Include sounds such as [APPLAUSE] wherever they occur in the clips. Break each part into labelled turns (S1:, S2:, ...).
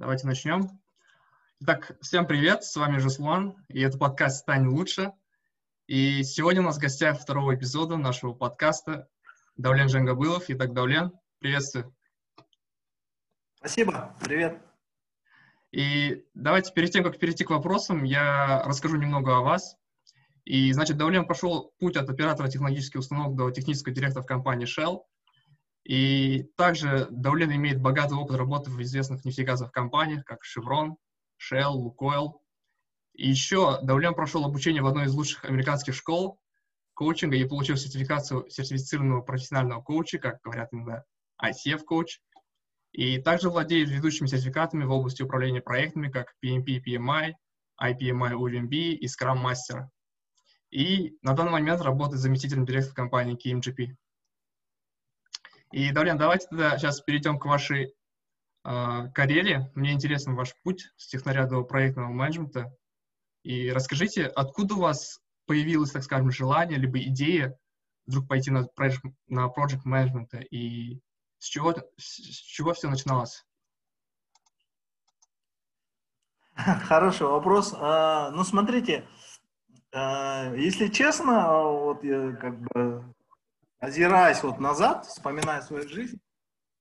S1: Давайте начнем. Итак, всем привет, с вами Жаслан, и это подкаст «Стань лучше». И сегодня у нас в гостях второго эпизода нашего подкаста Давлен Жангабылов. Итак, Давлен, приветствую.
S2: Спасибо, привет.
S1: И давайте перед тем, как перейти к вопросам, я расскажу немного о вас. И, значит, Давлен прошел путь от оператора технологических установок до технического директора в компании Shell. И также Давлен имеет богатый опыт работы в известных нефтегазовых компаниях, как Chevron, Shell, Lukoil. И еще Давлен прошел обучение в одной из лучших американских школ коучинга и получил сертификацию сертифицированного профессионального коуча, как говорят иногда ICF-коуч. И также владеет ведущими сертификатами в области управления проектами, как PMP, PMI, IPMI, UVMB и Scrum Master. И на данный момент работает заместителем директора компании KMGP. И, Давлен, давайте тогда сейчас перейдем к вашей э, карьере. Мне интересен ваш путь с технаря проектного менеджмента. И расскажите, откуда у вас появилось, так скажем, желание, либо идея вдруг пойти на project, на project management, и с чего, с чего все начиналось? [LAUGHS]
S2: Хороший вопрос. А, ну, смотрите, а, если честно, вот я как бы озираясь вот назад, вспоминая свою жизнь,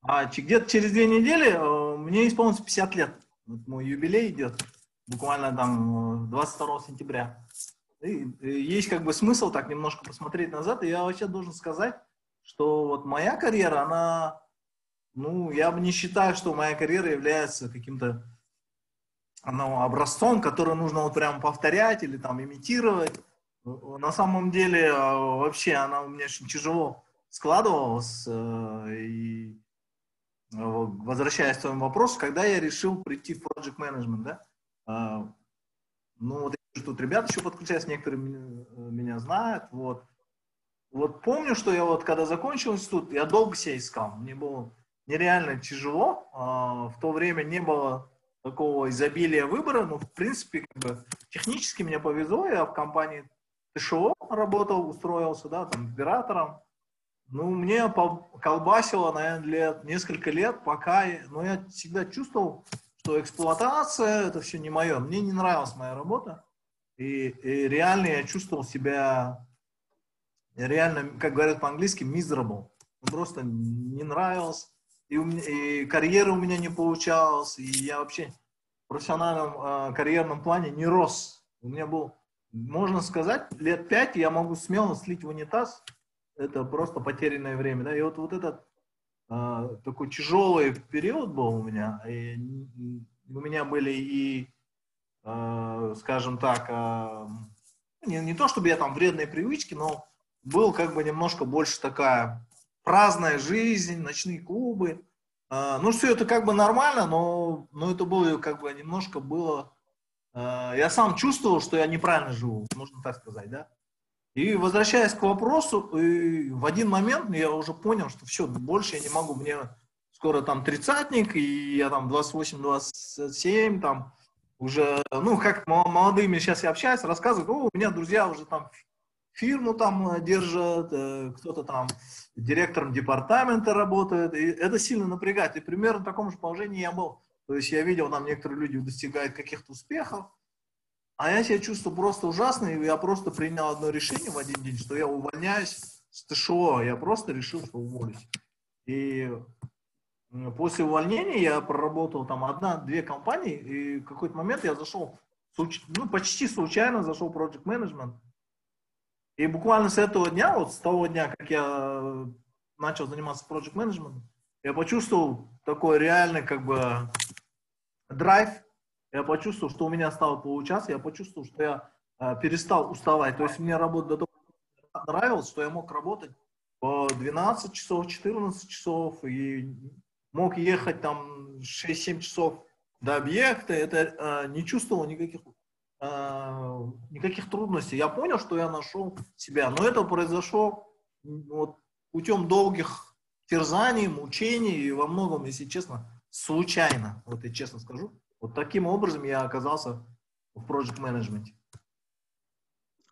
S2: а где-то через две недели э, мне исполнится 50 лет. Вот мой юбилей идет, буквально там 22 э, сентября. И, есть как бы смысл так немножко посмотреть назад, и я вообще должен сказать, что вот моя карьера, она, ну, я бы не считаю, что моя карьера является каким-то ну, образцом, который нужно вот прям повторять или там имитировать. На самом деле, а, вообще, она у меня очень тяжело складывалась. Э, и э, возвращаясь к твоему вопросу, когда я решил прийти в Project Management, да, ну, вот тут ребята еще подключаются, некоторые меня, знают, вот. Вот помню, что я вот, когда закончил институт, я долго себя искал. Мне было нереально тяжело. А, в то время не было такого изобилия выбора. Ну, в принципе, как бы, технически мне повезло. Я в компании ТШО работал, устроился, да, там, оператором. Ну, мне колбасило, наверное, лет, несколько лет, пока, но я всегда чувствовал, что эксплуатация, это все не мое. Мне не нравилась моя работа. И, и реально я чувствовал себя, реально, как говорят по-английски, miserable. Просто не нравилось. И, у меня, и карьера у меня не получалась. И я вообще в профессиональном э, карьерном плане не рос. У меня был можно сказать, лет пять я могу смело слить в унитаз. Это просто потерянное время. Да? И вот, вот этот э, такой тяжелый период был у меня. И, у меня были и, э, скажем так, э, не, не то чтобы я там вредные привычки, но был как бы немножко больше такая праздная жизнь, ночные клубы. Э, ну, все это как бы нормально, но, но это было как бы немножко было я сам чувствовал, что я неправильно живу, можно так сказать, да. И возвращаясь к вопросу, в один момент я уже понял, что все, больше я не могу, мне скоро там тридцатник, и я там 28-27, там уже, ну, как молодыми сейчас я общаюсь, рассказывают, о, у меня друзья уже там фирму там э, держат, э, кто-то там директором департамента работает, и это сильно напрягает. И примерно в таком же положении я был то есть я видел, там некоторые люди достигают каких-то успехов, а я себя чувствую просто ужасно, и я просто принял одно решение в один день, что я увольняюсь с ТШО, я просто решил, что уволюсь. И после увольнения я проработал там одна-две компании, и в какой-то момент я зашел, ну, почти случайно зашел в Project Management. И буквально с этого дня, вот с того дня, как я начал заниматься Project Management, я почувствовал такой реальный, как бы, драйв, я почувствовал, что у меня стало получаться, я почувствовал, что я э, перестал уставать. То есть мне работа до того нравилась, что я мог работать по 12 часов, 14 часов, и мог ехать там 6-7 часов до объекта, это э, не чувствовал никаких, э, никаких трудностей. Я понял, что я нашел себя, но это произошло вот, путем долгих терзаний, мучений, и во многом, если честно, случайно, вот я честно скажу. Вот таким образом я оказался в project менеджменте.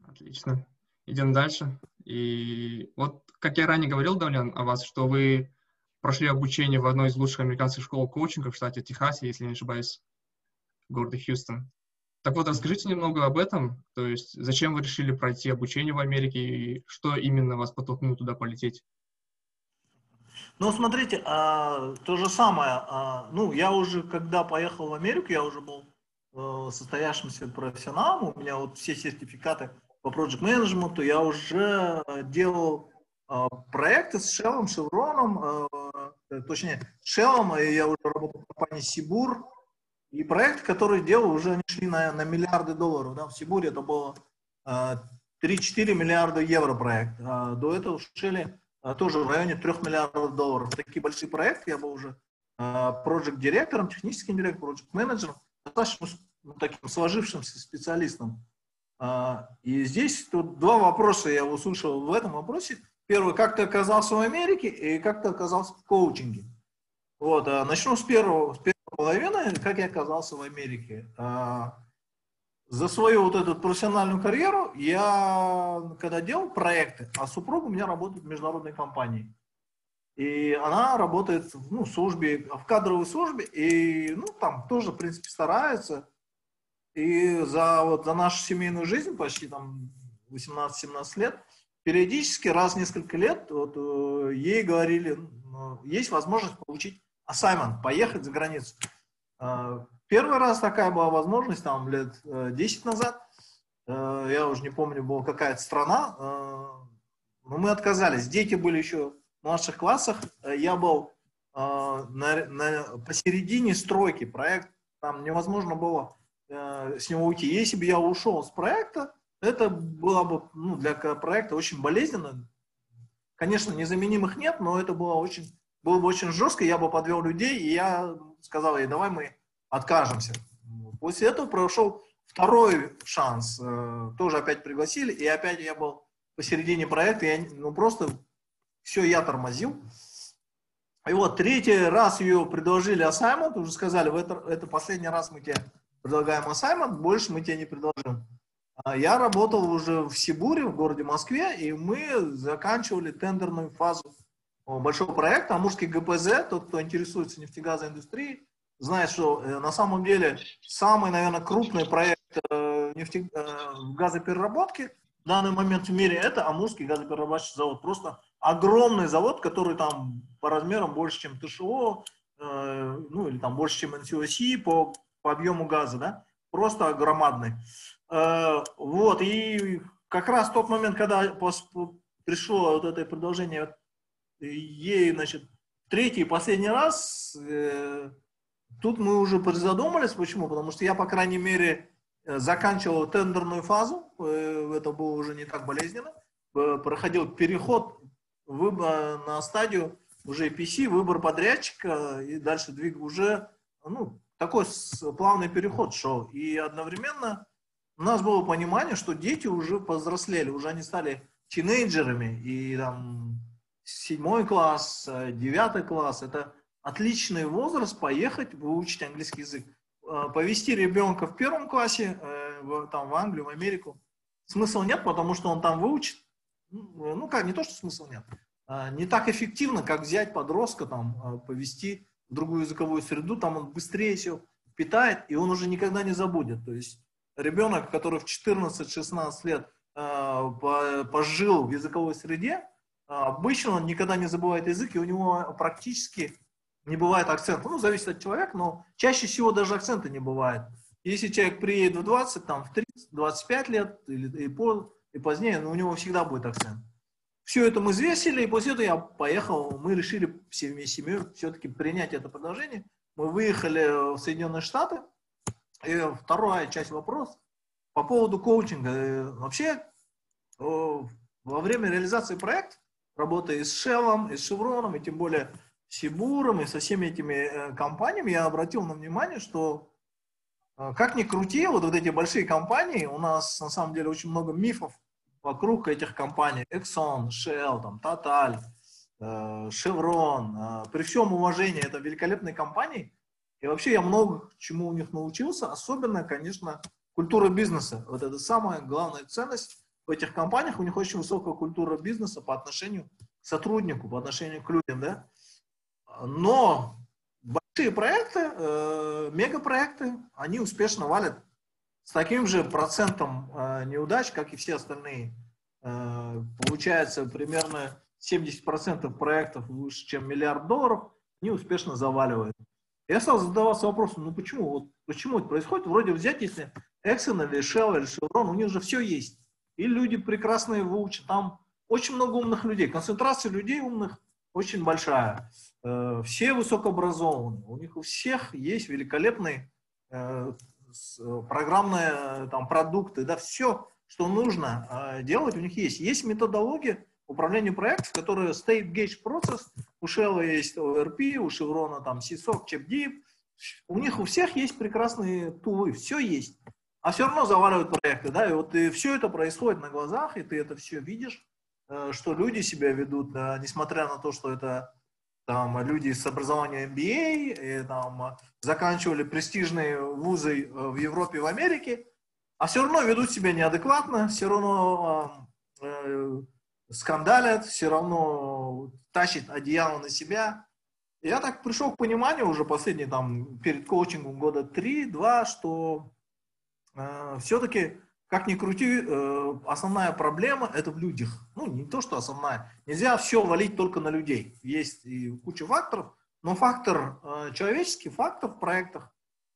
S1: Отлично. Идем дальше. И вот, как я ранее говорил, Давлян, о вас, что вы прошли обучение в одной из лучших американских школ коучинга в штате Техасе, если не ошибаюсь, в городе Хьюстон. Так вот, расскажите немного об этом, то есть зачем вы решили пройти обучение в Америке и что именно вас подтолкнуло туда полететь?
S2: Ну, смотрите, а, то же самое. А, ну, я уже, когда поехал в Америку, я уже был а, состоявшимся профессионалом. У меня вот все сертификаты по project менеджменту я уже делал а, проекты с Shell, Chevron, а, точнее, Shell, и я уже работал в компании Сибур, и проекты, которые делал, уже они шли на, на миллиарды долларов. Да? В Сибуре это было 3-4 миллиарда евро проект. А до этого в а, тоже в районе 3 миллиардов долларов. Такие большие проекты, я был уже проект-директором, техническим директором, проект-менеджером, достаточно ну, таким сложившимся специалистом. А, и здесь тут два вопроса я услышал в этом вопросе. Первый, как ты оказался в Америке и как ты оказался в коучинге? Вот, а, начну с первого, с первой половины, как я оказался в Америке. За свою вот эту профессиональную карьеру я, когда делал проекты, а супруга у меня работает в международной компании. И она работает ну, в службе, в кадровой службе, и ну, там тоже, в принципе, старается. И за, вот, за нашу семейную жизнь, почти там 18-17 лет, периодически, раз в несколько лет, вот, э, ей говорили, ну, есть возможность получить assignment, поехать за границу. А, Первый раз такая была возможность, там, лет 10 э, назад, э, я уже не помню, была какая-то страна, э, но мы отказались. Дети были еще в младших классах, я был на, на, посередине стройки, проект, там невозможно было с него уйти. Если бы я ушел с проекта, это было бы ну, для проекта очень болезненно. Конечно, незаменимых нет, но это было очень, было бы очень жестко, я бы подвел людей, и я сказал ей, давай мы откажемся. После этого прошел второй шанс. Э, тоже опять пригласили, и опять я был посередине проекта, я, ну просто все я тормозил. И вот третий раз ее предложили ассаймент, уже сказали, это, это последний раз мы тебе предлагаем ассаймент, больше мы тебе не предложим. А я работал уже в Сибуре, в городе Москве, и мы заканчивали тендерную фазу большого проекта Амурский ГПЗ, тот, кто интересуется нефтегазовой индустрией, знает, что э, на самом деле самый, наверное, крупный проект э, нефте, э, газопереработки в данный момент в мире это Амурский газоперерабатывающий завод. Просто огромный завод, который там по размерам больше, чем ТШО, э, ну или там больше, чем NCOC по, по объему газа, да, просто громадный. Э, вот, и как раз тот момент, когда пришло вот это предложение ей, значит, третий и последний раз, э, Тут мы уже призадумались, почему? Потому что я, по крайней мере, э, заканчивал тендерную фазу, э, это было уже не так болезненно, э, проходил переход на стадию уже PC, выбор подрядчика, и дальше двиг уже, ну, такой плавный переход шел. И одновременно у нас было понимание, что дети уже повзрослели, уже они стали тинейджерами, и там седьмой класс, девятый класс, это отличный возраст поехать выучить английский язык. Э, повести ребенка в первом классе, э, там, в Англию, в Америку, смысла нет, потому что он там выучит. Ну, ну как, не то, что смысла нет. Не так эффективно, как взять подростка, там, э, повести в другую языковую среду, там он быстрее все питает, и он уже никогда не забудет. То есть ребенок, который в 14-16 лет пожил в языковой среде, обычно он никогда не забывает язык, и у него практически не бывает акцента. Ну, зависит от человека, но чаще всего даже акцента не бывает. Если человек приедет в 20, там, в 30, 25 лет или и, по, и позднее, но у него всегда будет акцент. Все это мы взвесили, и после этого я поехал, мы решили всеми семьей все-таки принять это предложение. Мы выехали в Соединенные Штаты. И вторая часть вопроса по поводу коучинга. Э, вообще, во время реализации проекта, работая и с Shell, и с Chevron, и тем более Сибуром и со всеми этими э, компаниями я обратил на внимание, что э, как ни крути, вот, вот эти большие компании, у нас на самом деле очень много мифов вокруг этих компаний. Exxon, Shell, там, Total, э, Chevron. При всем уважении, это великолепные компании. И вообще я много чему у них научился. Особенно, конечно, культура бизнеса. Вот это самая главная ценность в этих компаниях. У них очень высокая культура бизнеса по отношению к сотруднику, по отношению к людям, да. Но большие проекты, э, мегапроекты, они успешно валят с таким же процентом э, неудач, как и все остальные. Э, получается примерно 70% проектов выше, чем миллиард долларов, они успешно заваливают. Я стал задаваться вопросом, ну почему, вот, почему это происходит? Вроде взять, если Exxon или Shell или Chevron, у них же все есть. И люди прекрасные выучат. Там очень много умных людей. Концентрация людей умных очень большая. Э, все высокообразованные. У них у всех есть великолепные э, программные там, продукты. Да, все, что нужно э, делать, у них есть. Есть методология управления проектов, которая State Gauge Process. У Shell есть ORP, у Chevron там CSOC, ChapDeep. У них у всех есть прекрасные тулы. Все есть а все равно заваливают проекты, да, и вот и все это происходит на глазах, и ты это все видишь, э, что люди себя ведут, несмотря на то, что это там люди с образованием MBA, и, там, заканчивали престижные вузы э, в Европе и в Америке, а все равно ведут себя неадекватно, все равно э, скандалят, все равно тащат одеяло на себя. я так пришел к пониманию уже последние, там, перед коучингом года три-два, что Э, все-таки, как ни крути, э, основная проблема это в людях. Ну, не то, что основная. Нельзя все валить только на людей. Есть и куча факторов, но фактор, э, человеческий фактор в проектах,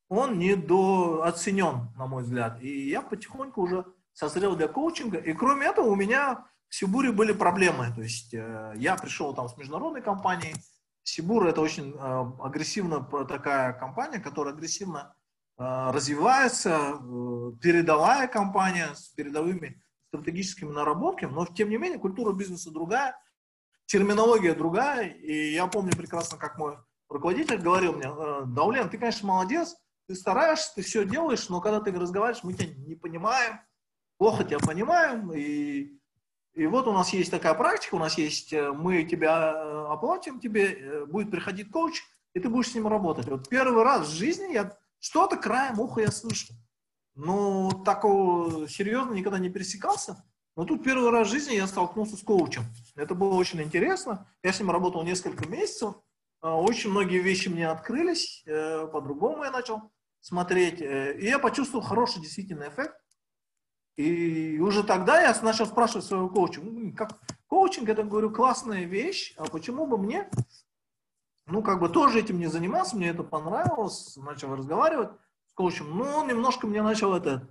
S2: он недооценен, на мой взгляд. И я потихоньку уже созрел для коучинга. И кроме этого у меня в Сибуре были проблемы. То есть я пришел там с международной компанией. Сибур это очень агрессивная такая компания, которая агрессивно развивается э, передовая компания с передовыми стратегическими наработками, но тем не менее культура бизнеса другая, терминология другая. И я помню прекрасно, как мой руководитель говорил мне, «Э, Даулен, ты, конечно, молодец, ты стараешься, ты все делаешь, но когда ты разговариваешь, мы тебя не понимаем, плохо тебя понимаем, и, и вот у нас есть такая практика, у нас есть, э, мы тебя оплатим, тебе будет приходить коуч, и ты будешь с ним работать. Вот первый раз в жизни я что-то краем уха я слышал. Но такого серьезно никогда не пересекался. Но тут первый раз в жизни я столкнулся с коучем. Это было очень интересно. Я с ним работал несколько месяцев. А, очень многие вещи мне открылись. Э, по-другому я начал смотреть. Э, и я почувствовал хороший действительно эффект. И уже тогда я начал спрашивать своего коуча, «Ну, как коучинг, это, говорю, классная вещь, а почему бы мне ну, как бы тоже этим не занимался, мне это понравилось, начал разговаривать с коучем. Ну, он немножко мне начал это,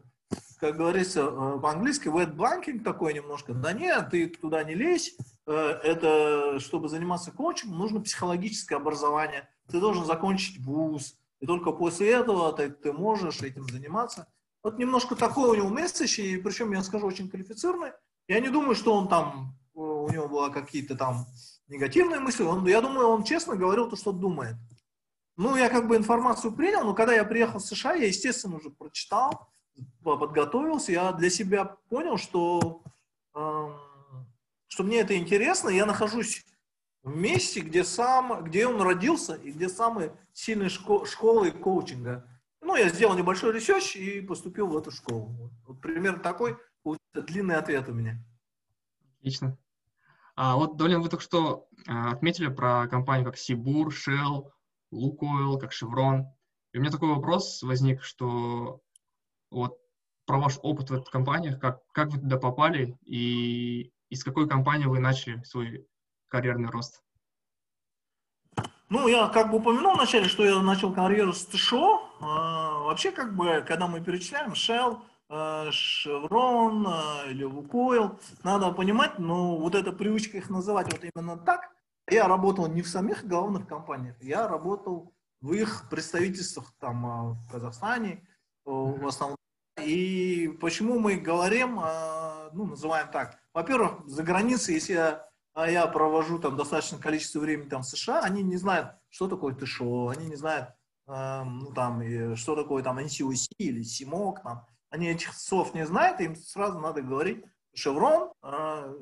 S2: как говорится, э, по-английски, wet blanking такой немножко. Да нет, ты туда не лезь, э, это, чтобы заниматься коучем, нужно психологическое образование. Ты должен закончить вуз, и только после этого ты, ты можешь этим заниматься. Вот немножко такой у него месседж, и причем, я скажу, очень квалифицированный. Я не думаю, что он там, э, у него было какие-то там негативные мысли. Он, я думаю, он честно говорил то, что думает. Ну, я как бы информацию принял, но когда я приехал в США, я, естественно, уже прочитал, подготовился, я для себя понял, что, э, что мне это интересно, я нахожусь в месте, где, сам, где он родился и где самые сильные шко- школы коучинга. Ну, я сделал небольшой research и поступил в эту школу. Вот, вот примерно такой длинный ответ у меня.
S1: Отлично. А вот, Долин, вы только что а, отметили про компании как Сибур, Shell, Лукойл, как Chevron. И у меня такой вопрос возник, что вот про ваш опыт в этих компаниях, как, как вы туда попали и из какой компании вы начали свой карьерный рост?
S2: Ну, я как бы упомянул вначале, что я начал карьеру с ТШО. А, вообще, как бы, когда мы перечисляем Shell, Шеврон э, или Лукойл. Надо понимать, но вот эта привычка их называть вот именно так. Я работал не в самих главных компаниях, я работал в их представительствах там э, в Казахстане в основном. И почему мы говорим, э, ну, называем так. Во-первых, за границей, если я, а я провожу там достаточное количество времени там в США, они не знают, что такое ТШО, они не знают, ну, там, что такое там NCOC или СИМОК, там, они этих слов не знают, им сразу надо говорить Шеврон, а,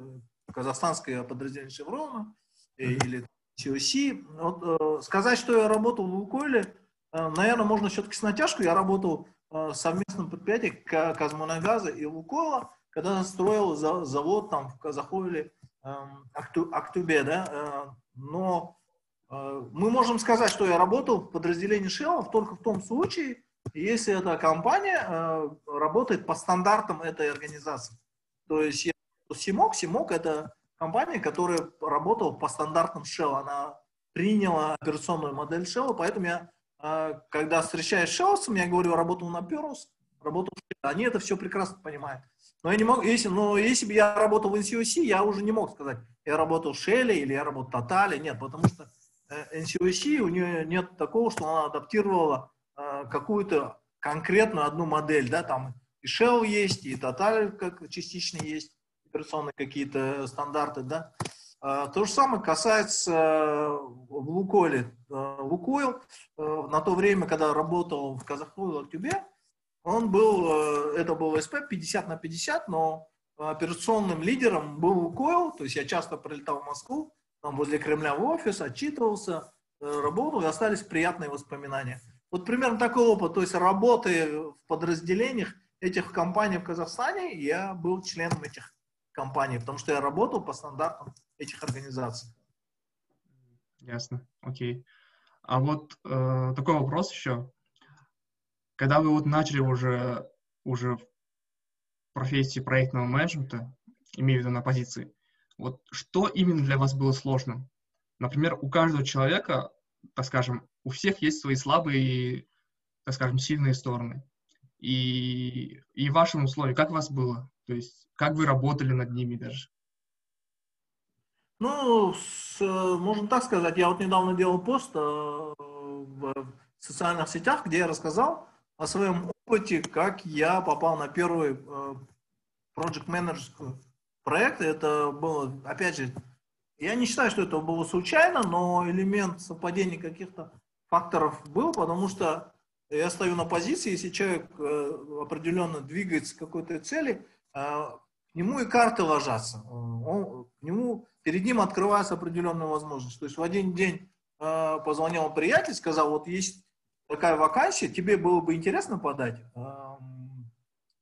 S2: казахстанское подразделение Шеврона или COC. Вот, э, сказать, что я работал в Лукойле, э, наверное, можно все-таки с натяжкой. Я работал э, в совместном предприятии Казмунагаза и Лукойла, когда строил завод там в Казахойле, эм, Актубе, да, но мы можем сказать, что я работал в подразделении Shell только в том случае, если эта компания работает по стандартам этой организации. То есть Симок, Симок это компания, которая работала по стандартам Shell. Она приняла операционную модель Shell, поэтому я, когда встречаюсь с Shell, я говорю, работал на Perus, работал Они это все прекрасно понимают. Но я не могу, если, но если бы я работал в NCOC, я уже не мог сказать, я работал в Shell или я работал в Total. Нет, потому что э, NCOC, у нее нет такого, что она адаптировала э, какую-то конкретную одну модель, да, там и Shell есть, и Total как частично есть, операционные какие-то стандарты, да. А, то же самое касается э, в Лукойле. Лукойл на то время, когда работал в Казахстане, в Актюбе, он был, э, это был СП 50 на 50, но операционным лидером был Лукойл, то есть я часто прилетал в Москву, там возле Кремля в офис, отчитывался, э, работал, и остались приятные воспоминания. Вот примерно такой опыт, то есть работы в подразделениях этих компаний в Казахстане, я был членом этих компаний, потому что я работал по стандартам этих организаций.
S1: Ясно, окей. А вот э, такой вопрос еще. Когда вы вот начали уже, уже в профессии проектного менеджмента, имею в виду на позиции, вот что именно для вас было сложным? Например, у каждого человека, так скажем, у всех есть свои слабые так скажем, сильные стороны. И, и в вашем условии, как у вас было? То есть, как вы работали над ними даже?
S2: Ну, с, можно так сказать, я вот недавно делал пост э, в социальных сетях, где я рассказал, о своем опыте, как я попал на первый э, project manager проект. Это было, опять же, я не считаю, что это было случайно, но элемент совпадения каких-то факторов был, потому что я стою на позиции, если человек э, определенно двигается к какой-то цели, э, к нему и карты ложатся. Он, к нему, перед ним открывается определенная возможность. То есть в один день позвонил приятель, сказал, вот есть такая вакансия, тебе было бы интересно подать?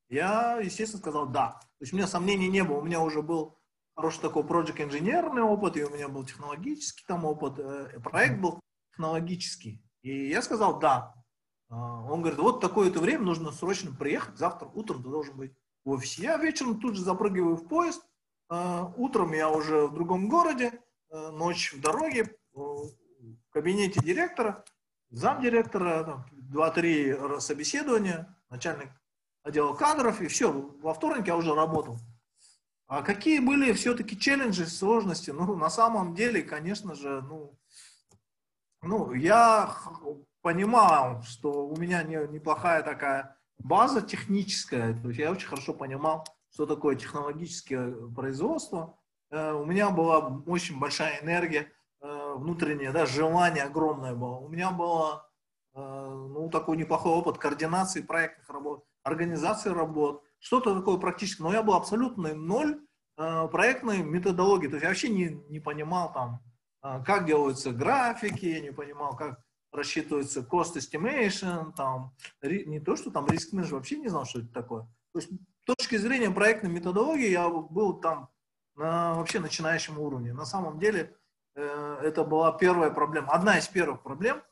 S2: Я, естественно, сказал да. То есть у меня сомнений не было. У меня уже был хороший такой проект инженерный опыт, и у меня был технологический там опыт. Э, проект был технологический. И я сказал да. А, он говорит, вот такое-то время, нужно срочно приехать, завтра утром ты должен быть в офисе. Я вечером тут же запрыгиваю в поезд, а, утром я уже в другом городе, э, ночь в дороге, в кабинете директора, замдиректора, два-три собеседования, начальник отдела кадров, и все, во вторник я уже работал. А какие были все-таки челленджи, сложности? Ну, на самом деле, конечно же, ну, ну я понимал, что у меня не, неплохая такая база техническая, то есть я очень хорошо понимал, что такое технологическое производство. Э, у меня была очень большая энергия Э, внутреннее, да, желание огромное было. У меня было, э, ну, такой неплохой опыт координации проектных работ, организации работ, что-то такое практически. Но я был абсолютно ноль проектной методологии. То есть я вообще не, не понимал там, как делаются графики, я не понимал, как рассчитывается cost estimation, там, не то, что там риск менеджер, вообще не знал, что это такое. То есть с точки зрения проектной методологии я был там на вообще начинающем уровне. На самом деле Э, это была первая проблема, одна из первых проблем.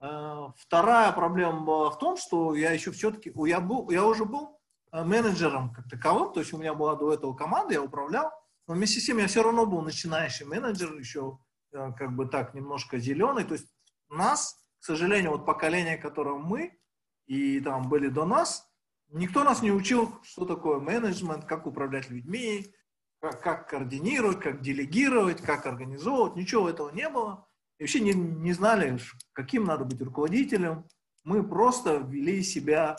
S2: Э, вторая проблема была в том, что я еще все-таки, я, был, я уже был э, менеджером как таковым, то есть у меня была до этого команда, я управлял, но вместе с тем я все равно был начинающий менеджер, еще как бы так немножко зеленый, то есть нас, к сожалению, вот поколение, которое мы и там были до нас, никто нас не учил, что такое менеджмент, как управлять людьми, как, как координировать, как делегировать, как организовывать, ничего этого не было. И вообще не, не знали, каким надо быть руководителем. Мы просто вели себя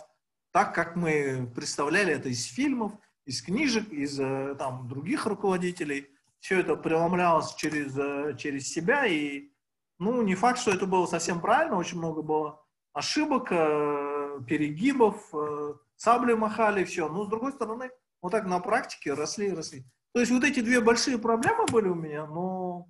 S2: так, как мы представляли это из фильмов, из книжек, из э, там, других руководителей. Все это преломлялось через, э, через себя. И ну, не факт, что это было совсем правильно. Очень много было ошибок, э, перегибов, сабли махали, все. Но с другой стороны, вот так на практике росли и росли. То есть вот эти две большие проблемы были у меня, но,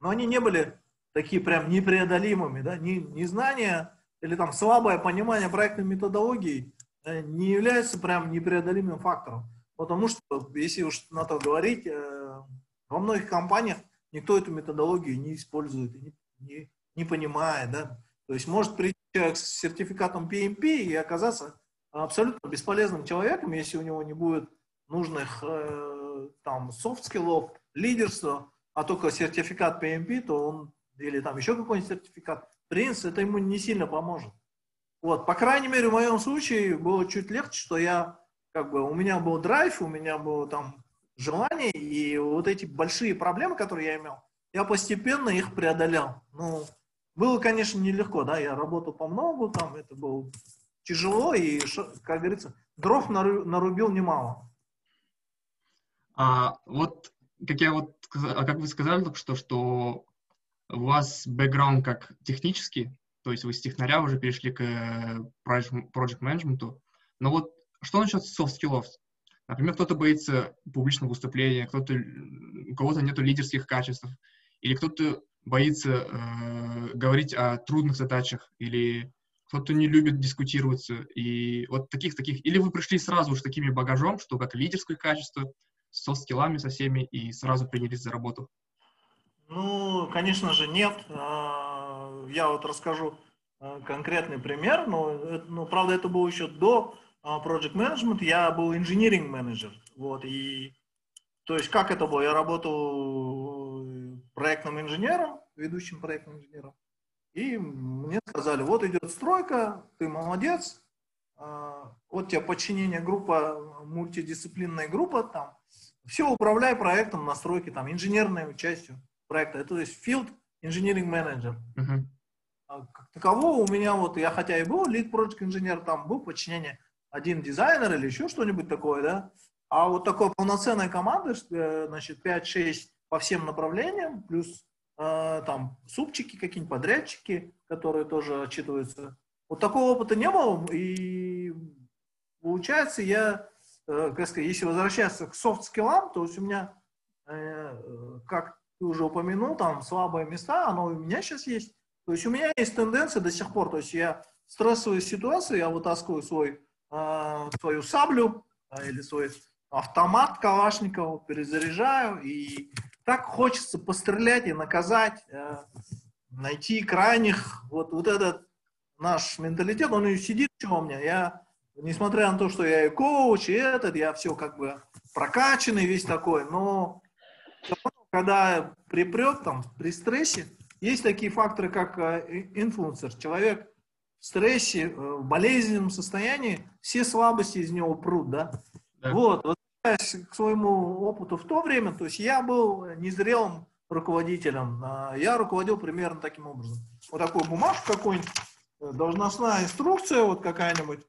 S2: но они не были такие прям непреодолимыми, да, не, незнание или там слабое понимание проектной методологии э, не является прям непреодолимым фактором. Потому что, если уж на то говорить, э, во многих компаниях никто эту методологию не использует, не, не, не понимает, да. То есть может прийти человек с сертификатом PMP и оказаться абсолютно бесполезным человеком, если у него не будет нужных э, там soft skill ов, лидерства, а только сертификат PMP, то он, или там еще какой-нибудь сертификат, принц, это ему не сильно поможет. Вот, по крайней мере, в моем случае было чуть легче, что я, как бы, у меня был драйв, у меня было там желание, и вот эти большие проблемы, которые я имел, я постепенно их преодолял. Ну, было, конечно, нелегко, да, я работал по многу, там это было тяжело, и, как говорится, дров нарубил немало.
S1: А вот, как я вот, а как вы сказали только что, что у вас бэкграунд как технический, то есть вы с технаря уже перешли к э, project менеджменту, но вот что насчет skills? Например, кто-то боится публичного выступления, кто-то, у кого-то нет лидерских качеств, или кто-то боится э, говорить о трудных задачах, или кто-то не любит дискутироваться, и вот таких, таких, или вы пришли сразу же такими багажом, что как лидерское качество, с софт-скиллами со всеми, и сразу принялись за работу?
S2: Ну, конечно же, нет. А, я вот расскажу а, конкретный пример, но, но правда, это было еще до Project Management, я был инженеринг менеджер. Вот, и то есть как это было? Я работал проектным инженером, ведущим проектным инженером. И мне сказали, вот идет стройка, ты молодец, вот тебе подчинение группа, мультидисциплинная группа, там, все управляй проектом настройки, там, инженерной частью проекта. Это, то есть field engineering manager. Uh-huh. Как такового у меня вот, я хотя и был lead project инженер, там был подчинение один дизайнер или еще что-нибудь такое, да, а вот такой полноценной команды, э, значит, 5-6 по всем направлениям, плюс э, там супчики какие-нибудь, подрядчики, которые тоже отчитываются. Вот такого опыта не было, и получается, я, э, как сказать, если возвращаться к софт-скиллам, то есть у меня, э, как ты уже упомянул, там слабые места, оно у меня сейчас есть. То есть у меня есть тенденция до сих пор, то есть я в стрессовой ситуации, я вытаскиваю свой свою саблю э, или свой автомат Калашникова, перезаряжаю, и так хочется пострелять и наказать, э, найти крайних, вот, вот этот наш менталитет, он и сидит что у меня, я, несмотря на то, что я и коуч, и этот, я все как бы прокачанный весь такой, но когда припрет там, при стрессе, есть такие факторы, как э, инфлюенсер, человек стрессе, э, в болезненном состоянии, все слабости из него прут, да? да. Вот, вот к своему опыту в то время, то есть я был незрелым руководителем, а я руководил примерно таким образом. Вот такую бумажку какую-нибудь, э, должностная инструкция вот какая-нибудь.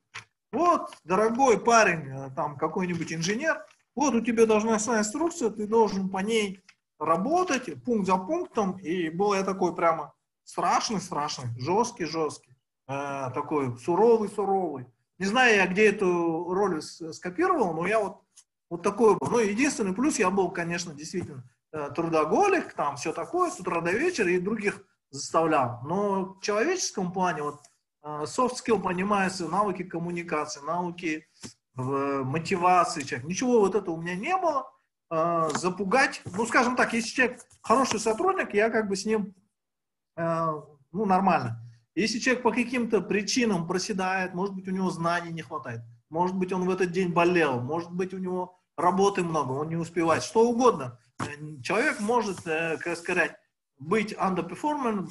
S2: Вот, дорогой парень, э, там какой-нибудь инженер, вот у тебя должностная инструкция, ты должен по ней работать пункт за пунктом, и был я такой прямо страшный-страшный, жесткий-жесткий. Э, такой суровый-суровый. Не знаю я, где эту роль скопировал, но я вот, вот такой был. Ну, единственный плюс, я был, конечно, действительно э, трудоголик, там все такое, с утра до вечера, и других заставлял. Но в человеческом плане, вот, э, soft skill понимается, навыки коммуникации, навыки в мотивации человека. Ничего вот этого у меня не было. Запугать, ну, скажем так, если человек хороший сотрудник, я как бы с ним, ну, нормально. Если человек по каким-то причинам проседает, может быть, у него знаний не хватает, может быть, он в этот день болел, может быть, у него работы много, он не успевает, что угодно. Человек может, э, как сказать, быть underperforming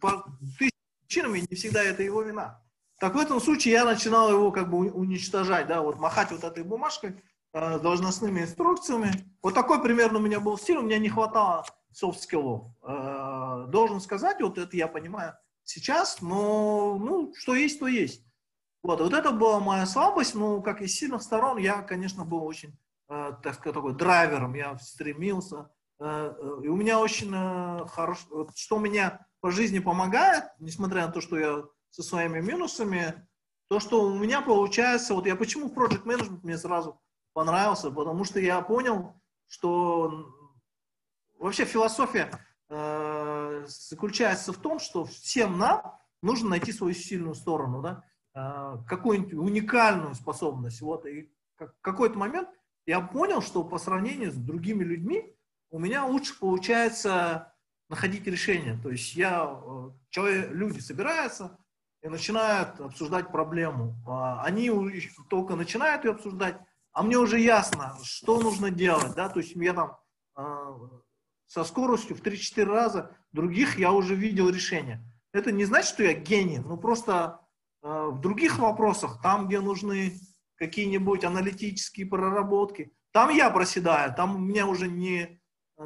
S2: по тысячам причинам, и не всегда это его вина. Так в этом случае я начинал его как бы уничтожать, да, вот махать вот этой бумажкой, э, должностными инструкциями. Вот такой примерно у меня был стиль, у меня не хватало soft skill ов. Э, должен сказать, вот это я понимаю, сейчас, но ну, что есть, то есть. Вот, вот это была моя слабость, но как из сильных сторон я, конечно, был очень, э, так сказать, такой драйвером, я стремился. Э, э, и у меня очень э, хорошо, вот, что меня по жизни помогает, несмотря на то, что я со своими минусами, то, что у меня получается, вот я почему Project Management мне сразу понравился, потому что я понял, что вообще философия Э, заключается в том, что всем нам нужно найти свою сильную сторону, да, э, какую-нибудь уникальную способность. Вот, и в какой-то момент я понял, что по сравнению с другими людьми, у меня лучше получается находить решение. То есть я, э, человек, люди собираются и начинают обсуждать проблему. А они только начинают ее обсуждать, а мне уже ясно, что нужно делать. Да? То есть я там э, со скоростью в 3-4 раза других я уже видел решение. Это не значит, что я гений, но просто э, в других вопросах, там, где нужны какие-нибудь аналитические проработки, там я проседаю, там у меня уже не...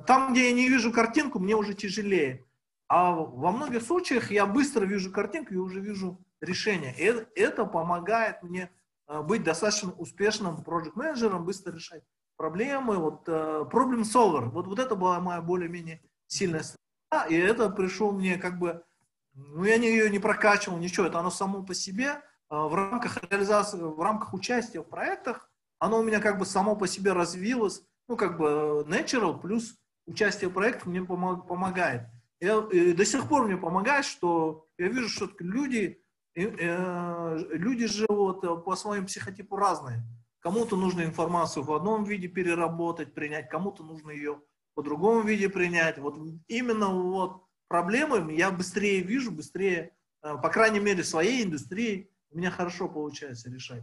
S2: Там, где я не вижу картинку, мне уже тяжелее. А во многих случаях я быстро вижу картинку и уже вижу решение. И это помогает мне э, быть достаточно успешным проект-менеджером, быстро решать проблемы. Вот uh, problem solver. Вот, вот это была моя более-менее сильная сторона. И это пришло мне как бы... Ну, я не, ее не прокачивал, ничего. Это оно само по себе uh, в рамках реализации, в рамках участия в проектах оно у меня как бы само по себе развилось, ну, как бы natural плюс участие в проектах мне помогает. И, и до сих пор мне помогает, что я вижу, что люди, э, люди э, по своим психотипу разные. Кому-то нужно информацию в одном виде переработать, принять, кому-то нужно ее по другому виде принять. Вот именно вот проблемы я быстрее вижу, быстрее, э, по крайней мере, в своей индустрии у меня хорошо получается решать.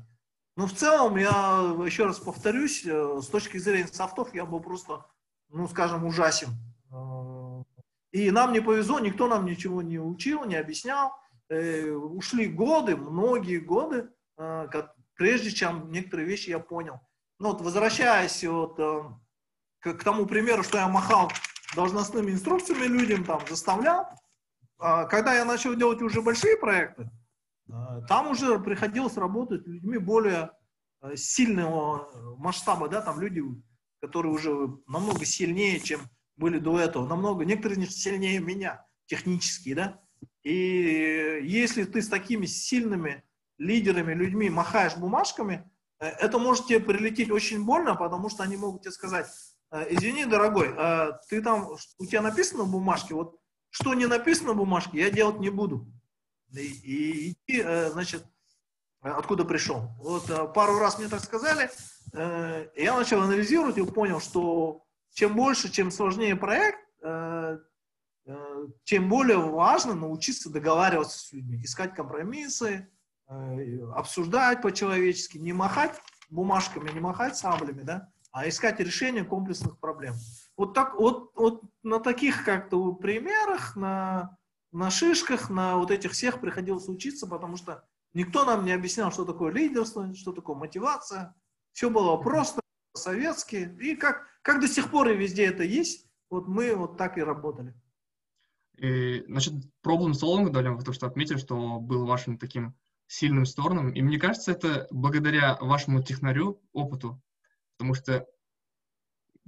S2: Но в целом, я еще раз повторюсь, э, с точки зрения софтов я был просто, ну, скажем, ужасен. Э, и нам не повезло, никто нам ничего не учил, не объяснял. Ушли годы, многие годы, прежде чем некоторые вещи я понял. Ну вот возвращаясь вот к, к тому примеру, что я махал должностными инструкциями людям, там, заставлял, когда я начал делать уже большие проекты, а, там уже приходилось работать людьми более э, сильного масштаба, да, там люди, которые уже намного сильнее, чем были до этого, намного, некоторые сильнее меня, технически, да, и если ты с такими сильными лидерами, людьми махаешь бумажками, э, это может тебе прилететь очень больно, потому что они могут тебе сказать, «Э, извини, дорогой, ты там, у тебя написано в бумажке, вот что не написано в бумажке, я делать не буду и э, значит, откуда пришел. Вот э, пару раз мне так сказали, э, я начал анализировать и понял, что чем больше, чем сложнее проект, тем более важно научиться договариваться с людьми, искать компромиссы, обсуждать по-человечески, не махать бумажками, не махать саблями, да, а искать решение комплексных проблем. Вот так, вот, вот на таких как-то примерах, на на шишках, на вот этих всех приходилось учиться, потому что никто нам не объяснял, что такое лидерство, что такое мотивация. Все было просто, советски. И как, как до сих пор и везде это есть, вот мы вот так и работали.
S1: И, значит, problem solving, да, вы то, что отметили, что был вашим таким сильным стороном. И мне кажется, это благодаря вашему технарю, опыту. Потому что,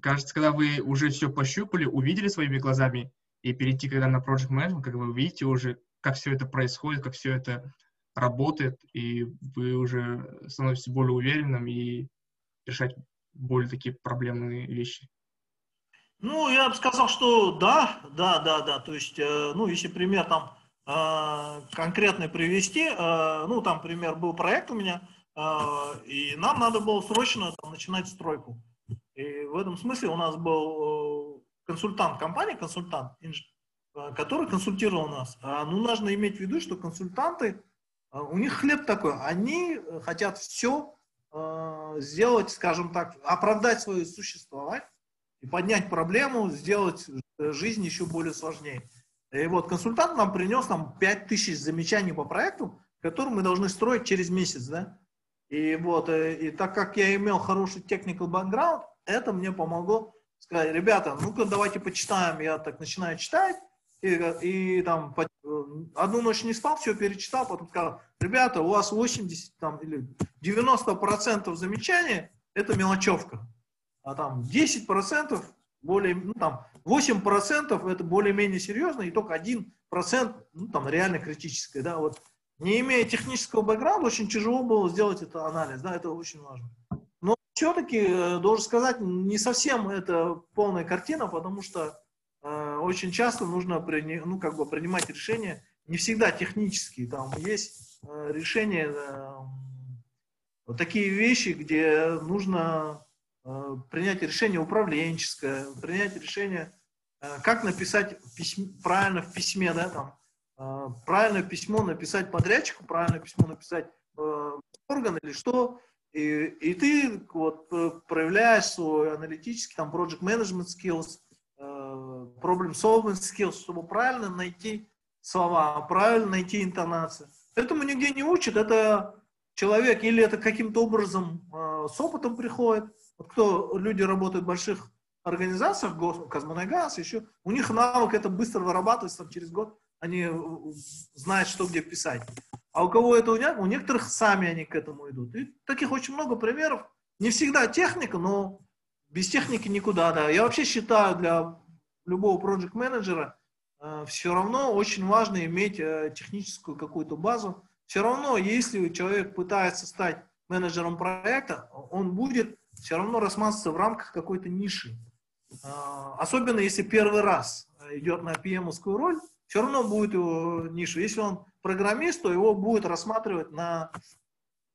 S1: кажется, когда вы уже все пощупали, увидели своими глазами, и перейти, когда на Project Management, как вы видите уже, как все это происходит, как все это работает, и вы уже становитесь более уверенным и решать более такие проблемные вещи.
S2: Ну, я бы сказал, что да, да, да, да. То есть, э, ну, если пример там конкретный привести, э, ну, там пример был проект у меня, и нам надо было срочно там, начинать стройку. И в этом смысле у нас был консультант компании, консультант, э, который консультировал нас. А, ну, нужно иметь в виду, что консультанты, э, у них хлеб такой, они э, хотят все сделать, скажем так, оправдать свое существование и поднять проблему, сделать жизнь еще более сложнее. И вот консультант нам принес нам 5000 замечаний по проекту, который мы должны строить через месяц, да. И вот, и так как я имел хороший technical background, это мне помогло сказать, ребята, ну-ка давайте почитаем. Я так начинаю читать, и, и там по, одну ночь не спал, все перечитал, потом сказал, ребята, у вас 80 там, или 90 процентов замечаний это мелочевка, а там 10 процентов более, ну там 8 процентов это более-менее серьезно, и только 1 процент, ну там реально критическое, да, вот. Не имея технического бэкграунда, очень тяжело было сделать этот анализ, да, это очень важно все-таки, э, должен сказать, не совсем это полная картина, потому что э, очень часто нужно при, ну, как бы принимать решения, не всегда технические, там есть э, решения, э, вот такие вещи, где нужно принять решение управленческое, принять решение, э, как написать письме, правильно в письме, да, там, э, правильное письмо написать подрядчику, правильное письмо написать э, орган или что, и, и ты вот э, проявляешь свой аналитический, там, project management skills, э, problem solving skills, чтобы правильно найти слова, правильно найти интонацию. Этому нигде не учат, это человек или это каким-то образом э, с опытом приходит. Вот кто люди работают в больших организациях, Казмунайгаз, еще, у них навык это быстро вырабатывается, там, через год они э, знают, что где писать. А у кого это у, у некоторых сами они к этому идут. И таких очень много примеров. Не всегда техника, но без техники никуда. Да. Я вообще считаю для любого проект менеджера э, все равно очень важно иметь э, техническую какую-то базу, все равно, если человек пытается стать менеджером проекта, он будет все равно рассматриваться в рамках какой-то ниши. А, особенно если первый раз идет на pm роль, все равно будет его ниша. Если он программист, то его будет рассматривать на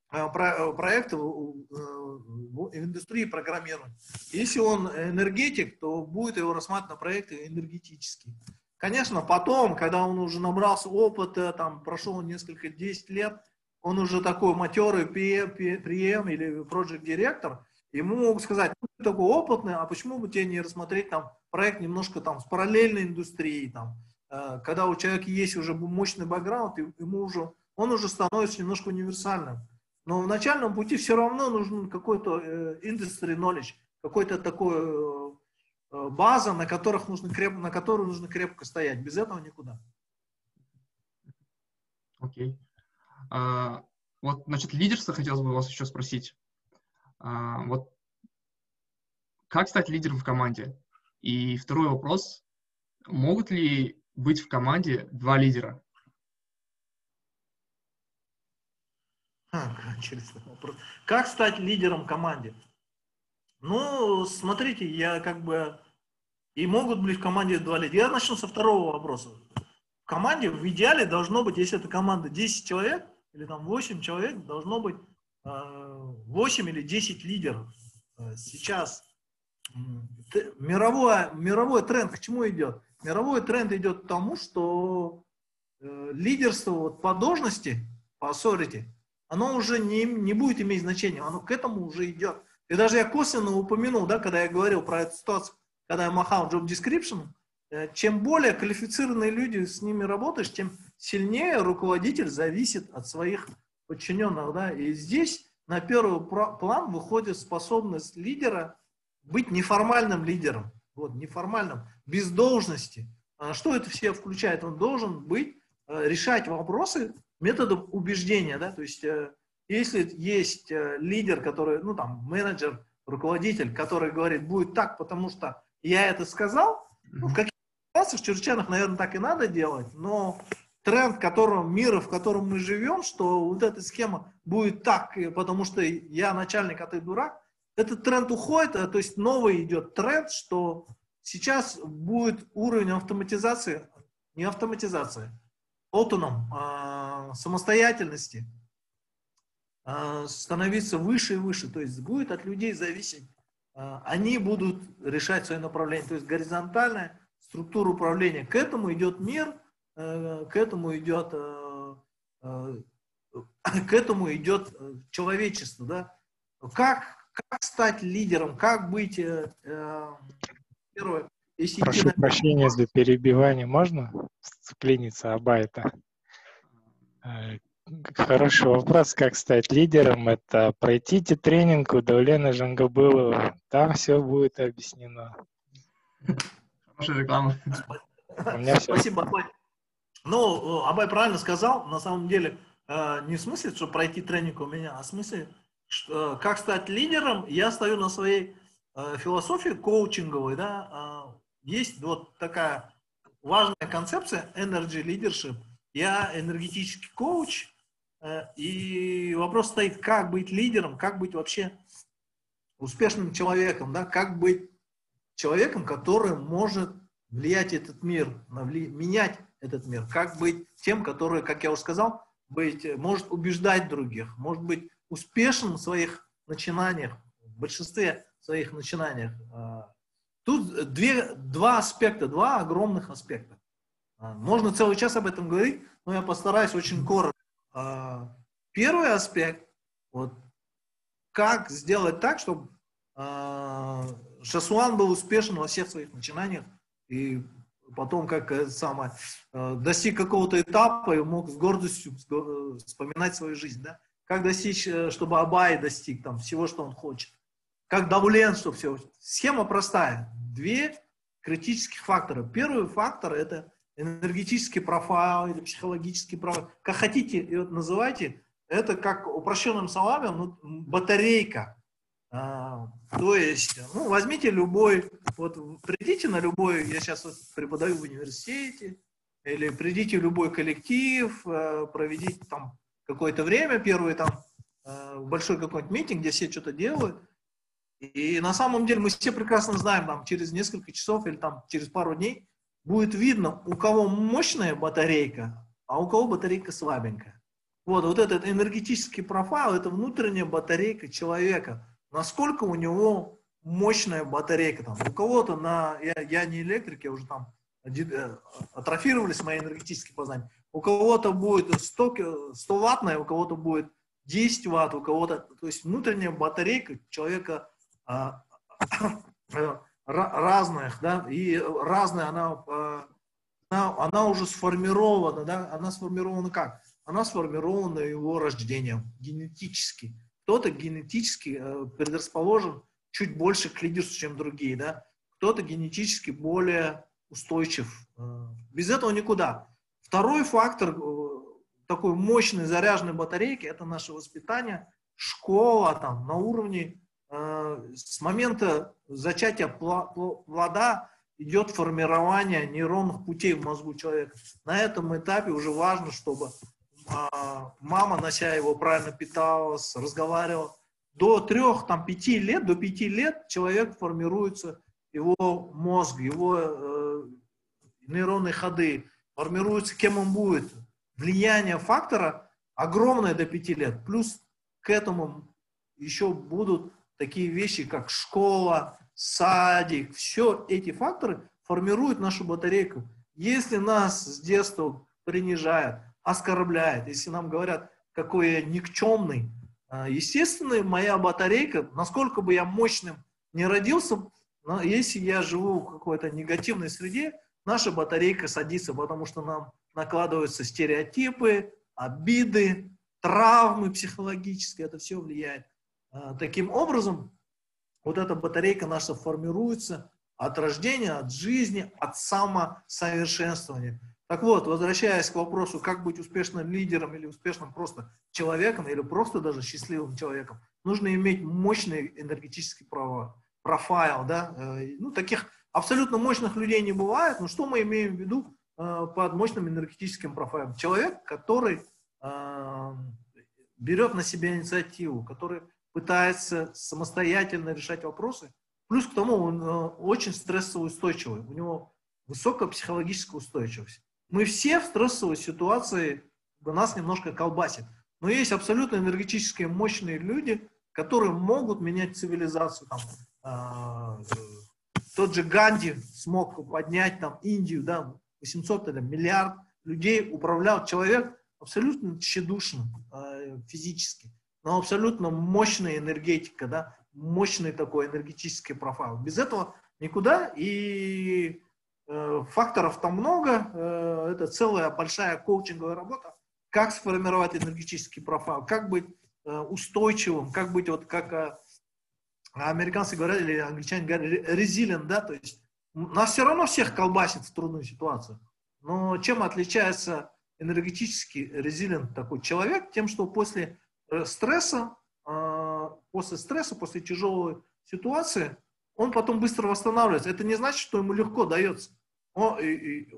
S2: а, проекты в индустрии программирования. Если он энергетик, то будет его рассматривать на проекты энергетические. Конечно, потом, когда он уже набрался опыта, там, прошел несколько, 10 лет, он уже такой матерый PM или project директор, ему могут сказать, ну, ты такой опытный, а почему бы тебе не рассмотреть там проект немножко там с параллельной индустрией, там, э, когда у человека есть уже мощный бэкграунд, ему уже, он уже становится немножко универсальным. Но в начальном пути все равно нужен какой-то э, knowledge, какой-то такой э, Э, база, на, которых нужно креп, на которую нужно крепко стоять. Без этого никуда.
S1: Окей. Okay. А, вот, значит, лидерство хотелось бы вас еще спросить. А, вот как стать лидером в команде? И второй вопрос. Могут ли быть в команде два лидера? [LAUGHS]
S2: Интересный вопрос. Как стать лидером команде? Ну, смотрите, я как бы и могут быть в команде два лидера. Я начну со второго вопроса. В команде в идеале должно быть, если это команда 10 человек, или там 8 человек, должно быть 8 э, или 10 лидеров. Сейчас мировой, мировой тренд к чему идет? Мировой тренд идет к тому, что э, лидерство вот по должности, по authority, оно уже не, не будет иметь значения, оно к этому уже идет. И даже я косвенно упомянул, да, когда я говорил про эту ситуацию, когда я махал job description, э, чем более квалифицированные люди с ними работаешь, тем сильнее руководитель зависит от своих подчиненных. Да? И здесь на первый план выходит способность лидера быть неформальным лидером. Вот, неформальным, без должности. А что это все включает? Он должен быть, э, решать вопросы методом убеждения. Да? То есть, э, если есть лидер, который, ну там, менеджер, руководитель, который говорит, будет так, потому что я это сказал. Ну, в каких ситуациях в чрезвычайных, наверное, так и надо делать, но тренд которого, мира, в котором мы живем, что вот эта схема будет так, потому что я начальник, а ты дурак, этот тренд уходит, а, то есть новый идет тренд, что сейчас будет уровень автоматизации, не автоматизации, автоном, а, самостоятельности а, становиться выше и выше, то есть будет от людей зависеть а, они будут решать свое направление. То есть горизонтальная структура управления. К этому идет мир, к этому идет, э, э, к этому идет человечество. Да? Как, как стать лидером, как быть
S3: первое, если Прошу прощения за перебивание, можно вклиниться Абайта? Хороший вопрос, как стать лидером. Это пройдите тренинг у Давлена Жангабылова. Там все будет объяснено.
S1: Хорошая реклама.
S2: У меня все. Спасибо, Абай. Ну, Абай правильно сказал. На самом деле, э, не в смысле, что пройти тренинг у меня, а в смысле, что, как стать лидером. Я стою на своей э, философии коучинговой. Да? Э, есть вот такая важная концепция energy leadership. Я энергетический коуч, Э, и вопрос стоит, как быть лидером, как быть вообще успешным человеком, да, как быть человеком, который может влиять этот мир, менять этот мир, как быть тем, который, как я уже сказал, быть, может убеждать других, может быть успешным в своих начинаниях, в большинстве своих начинаниях. А, тут две, два аспекта, два огромных аспекта. А, можно целый час об этом говорить, но я постараюсь очень коротко. А, первый аспект, вот, как сделать так, чтобы Шасуан был успешен во всех своих начинаниях и потом как э, самое, э, достиг какого-то этапа и мог с гордостью э, вспоминать свою жизнь, да? Как достичь, чтобы Абай достиг там всего, что он хочет. Как Давлен, чтобы все. Схема простая. Две критических фактора. Первый фактор – это энергетический профайл или психологический профайл. Как хотите, называйте. Это как упрощенным словами, ну, батарейка а, то есть, ну, возьмите любой, вот придите на любой, я сейчас вот преподаю в университете, или придите в любой коллектив, э, проведите там какое-то время, первый там э, большой какой-нибудь митинг, где все что-то делают, и на самом деле мы все прекрасно знаем, там, через несколько часов или там через пару дней будет видно, у кого мощная батарейка, а у кого батарейка слабенькая. Вот, вот этот энергетический профайл, это внутренняя батарейка человека – насколько у него мощная батарейка. Там. У кого-то на... Я, я не электрик, я уже там э, атрофировались мои энергетические познания. У кого-то будет 100, 100 ваттная, у кого-то будет 10 ватт, у кого-то... То есть внутренняя батарейка человека а, [COUGHS] разных, да, и разная она, а, она, она уже сформирована, да, она сформирована как? Она сформирована его рождением, генетически кто-то генетически э, предрасположен чуть больше к лидерству, чем другие, да, кто-то генетически более устойчив. Э, без этого никуда. Второй фактор э, такой мощной заряженной батарейки – это наше воспитание, школа там на уровне с момента зачатия плода идет формирование нейронных путей в мозгу человека. На этом этапе уже важно, чтобы мама, нося его, правильно питалась, разговаривала. До трех, там, пяти лет, до пяти лет человек формируется, его мозг, его э, нейронные ходы, формируется, кем он будет. Влияние фактора огромное до пяти лет. Плюс к этому еще будут такие вещи, как школа, садик. Все эти факторы формируют нашу батарейку. Если нас с детства принижают, оскорбляет, если нам говорят, какой я никчемный, а, естественно, моя батарейка, насколько бы я мощным не родился, но если я живу в какой-то негативной среде, наша батарейка садится, потому что нам накладываются стереотипы, обиды, травмы психологические, это все влияет. А, таким образом, вот эта батарейка наша формируется от рождения, от жизни, от самосовершенствования. Так вот, возвращаясь к вопросу, как быть успешным лидером или успешным просто человеком, или просто даже счастливым человеком, нужно иметь мощный энергетический профайл, да, э, ну, таких абсолютно мощных людей не бывает, но что мы имеем в виду э, под мощным энергетическим профайлом? Человек, который э, берет на себя инициативу, который пытается самостоятельно решать вопросы, плюс к тому он очень стрессово устойчивый, у него высокая психологическая устойчивость. Мы все в стрессовой ситуации, нас немножко колбасит. Но есть абсолютно энергетически мощные люди, которые могут менять цивилизацию. Там, э, тот же Ганди смог поднять там Индию, да, 800 или миллиард людей управлял человек абсолютно тщедушным э, физически, но абсолютно мощная энергетика, да, мощный такой энергетический профайл. Без этого никуда, и факторов там много, э, это целая большая коучинговая работа. Как сформировать энергетический профайл, как быть э, устойчивым, как быть вот как американцы говорят, или англичане говорят, resilient, да, то есть нас все равно всех колбасит в трудную ситуацию. Но чем отличается энергетический резилент такой человек? Тем, что после стресса, после стресса, после тяжелой ситуации, он потом быстро восстанавливается. Это не значит, что ему легко дается. Он,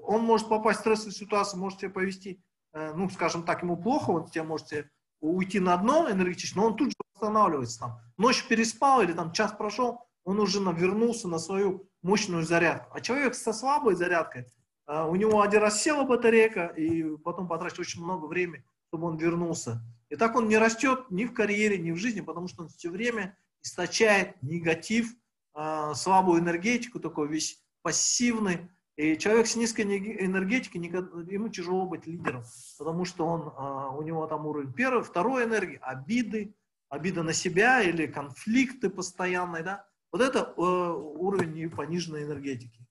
S2: он может попасть в стрессовую ситуацию, может себя повести, э, ну, скажем так, ему плохо, он тебе можете уйти на дно энергетично, но он тут же восстанавливается там. Ночь переспал или там час прошел, он уже вернулся на свою мощную зарядку. А человек со слабой зарядкой, э, у него один раз села батарейка, и потом потратит очень много времени, чтобы он вернулся. И так он не растет ни в карьере, ни в жизни, потому что он все время источает негатив, э, слабую энергетику, такой весь пассивный. И человек с низкой энергетикой, ему тяжело быть лидером, потому что он, э, у него там уровень первый, второй энергии, обиды, обида на себя или конфликты постоянные, да. Вот это э, уровень пониженной энергетики.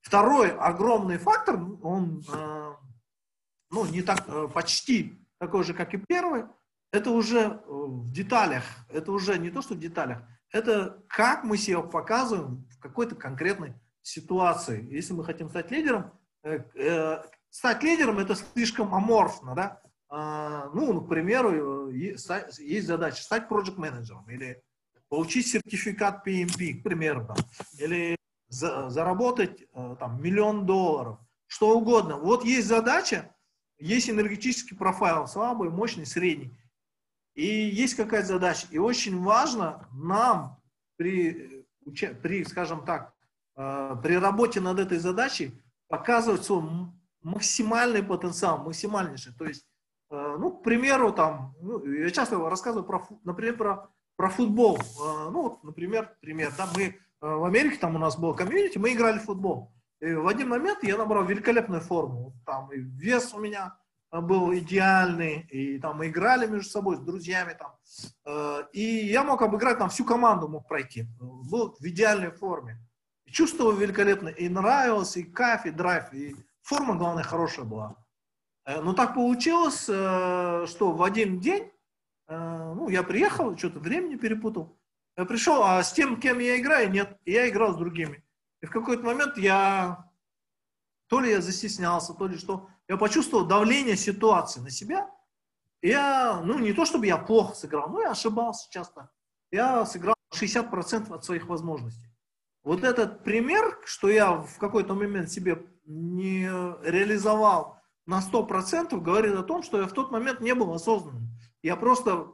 S2: Второй огромный фактор, он ну, не так, почти такой же, как и первый, это уже в деталях, это уже не то, что в деталях, это как мы себя показываем в какой-то конкретной ситуации. Если мы хотим стать лидером, э, э, стать лидером это слишком аморфно, да? А, ну, к примеру, есть, задача стать проект менеджером или получить сертификат PMP, к примеру, там, или за, заработать э, там миллион долларов, что угодно. Вот есть задача, есть энергетический профайл, слабый, мощный, средний. И есть какая-то задача. И очень важно нам при, при скажем так, э, при работе над этой задачей показывать свой максимальный потенциал, максимальнейший. То есть, э, ну, к примеру, там, ну, я часто рассказываю про, например, про, про футбол. Э, ну, вот, например, пример, да, мы в Америке, там у нас был комьюнити, мы играли в футбол. И в один момент я набрал великолепную форму. Там и вес у меня был идеальный, и там мы играли между собой с друзьями там. Э, и я мог обыграть там всю команду, мог пройти. Был в идеальной форме. Чувствовал великолепно, и нравилось, и кайф, и драйв, и форма, главное, хорошая была. Э, но так получилось, э, что в один день, ну, я приехал, что-то времени перепутал. Я пришел, а с тем, кем я играю, нет. Я играл с другими. И в какой-то момент я, то ли я застеснялся, то ли что, я почувствовал давление ситуации на себя. Я, ну, не то чтобы я плохо сыграл, но я ошибался часто. Я сыграл 60% от своих возможностей. Вот этот пример, что я в какой-то момент себе не реализовал на 100%, говорит о том, что я в тот момент не был осознанным. Я просто,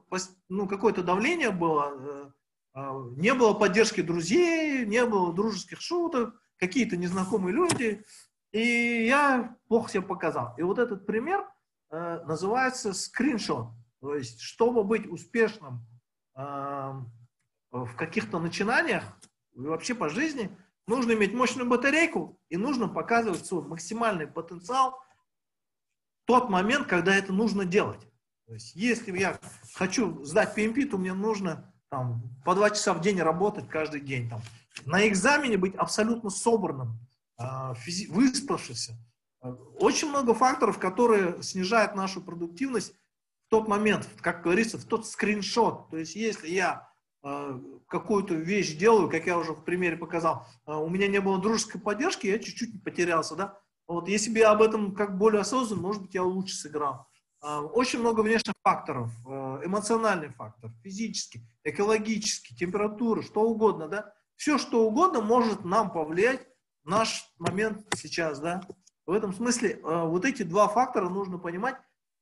S2: ну, какое-то давление было, э, а, не было поддержки друзей, не было дружеских шуток, какие-то незнакомые люди. И я плохо себя показал. И вот этот пример э, называется скриншот. То есть, чтобы быть успешным э, в каких-то начинаниях, вообще по жизни, нужно иметь мощную батарейку и нужно показывать свой максимальный потенциал в тот момент, когда это нужно делать. То есть, если я хочу сдать PMP, то мне нужно там, по два часа в день работать каждый день, там, на экзамене быть абсолютно собранным, а, выспавшимся. Очень много факторов, которые снижают нашу продуктивность в тот момент, как говорится, в тот скриншот. То есть, если я э, какую-то вещь делаю, как я уже в примере показал, э, у меня не было дружеской поддержки, я чуть-чуть потерялся, да. Вот если бы я об этом как более осознанно, может быть, я лучше сыграл. А, очень много внешних факторов, эмоциональный фактор, физический, экологический, температура, что угодно, да. Все, что угодно может нам повлиять наш момент сейчас, да. В этом смысле э, вот эти два фактора нужно понимать,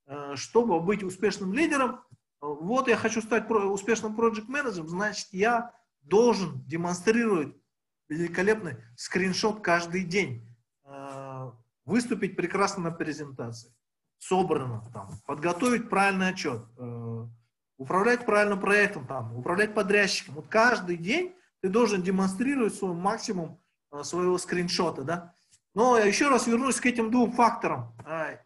S2: э, чтобы быть успешным лидером. Вот я хочу стать успешным проект менеджером значит, я должен демонстрировать великолепный скриншот каждый день, выступить прекрасно на презентации собрано, там, подготовить правильный отчет, э, управлять правильным проектом, там, управлять подрядчиком. Вот каждый день ты должен демонстрировать свой максимум э, своего скриншота, да. Но я еще раз вернусь к этим двум факторам. А,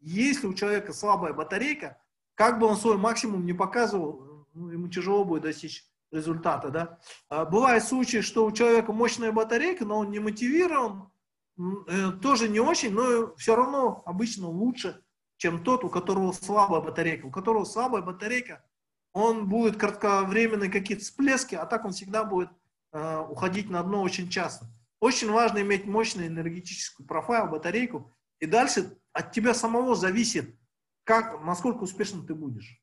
S2: если у человека слабая батарейка, как бы он свой максимум не показывал, ну, ему тяжело будет достичь результата, да. А, бывают случаи, что у человека мощная батарейка, но он не мотивирован, э, тоже не очень, но все равно обычно лучше чем тот, у которого слабая батарейка. У которого слабая батарейка, он будет кратковременные какие-то всплески, а так он всегда будет э, уходить на дно очень часто. Очень важно иметь мощный энергетический профайл, батарейку, и дальше от тебя самого зависит, как, насколько успешным ты будешь.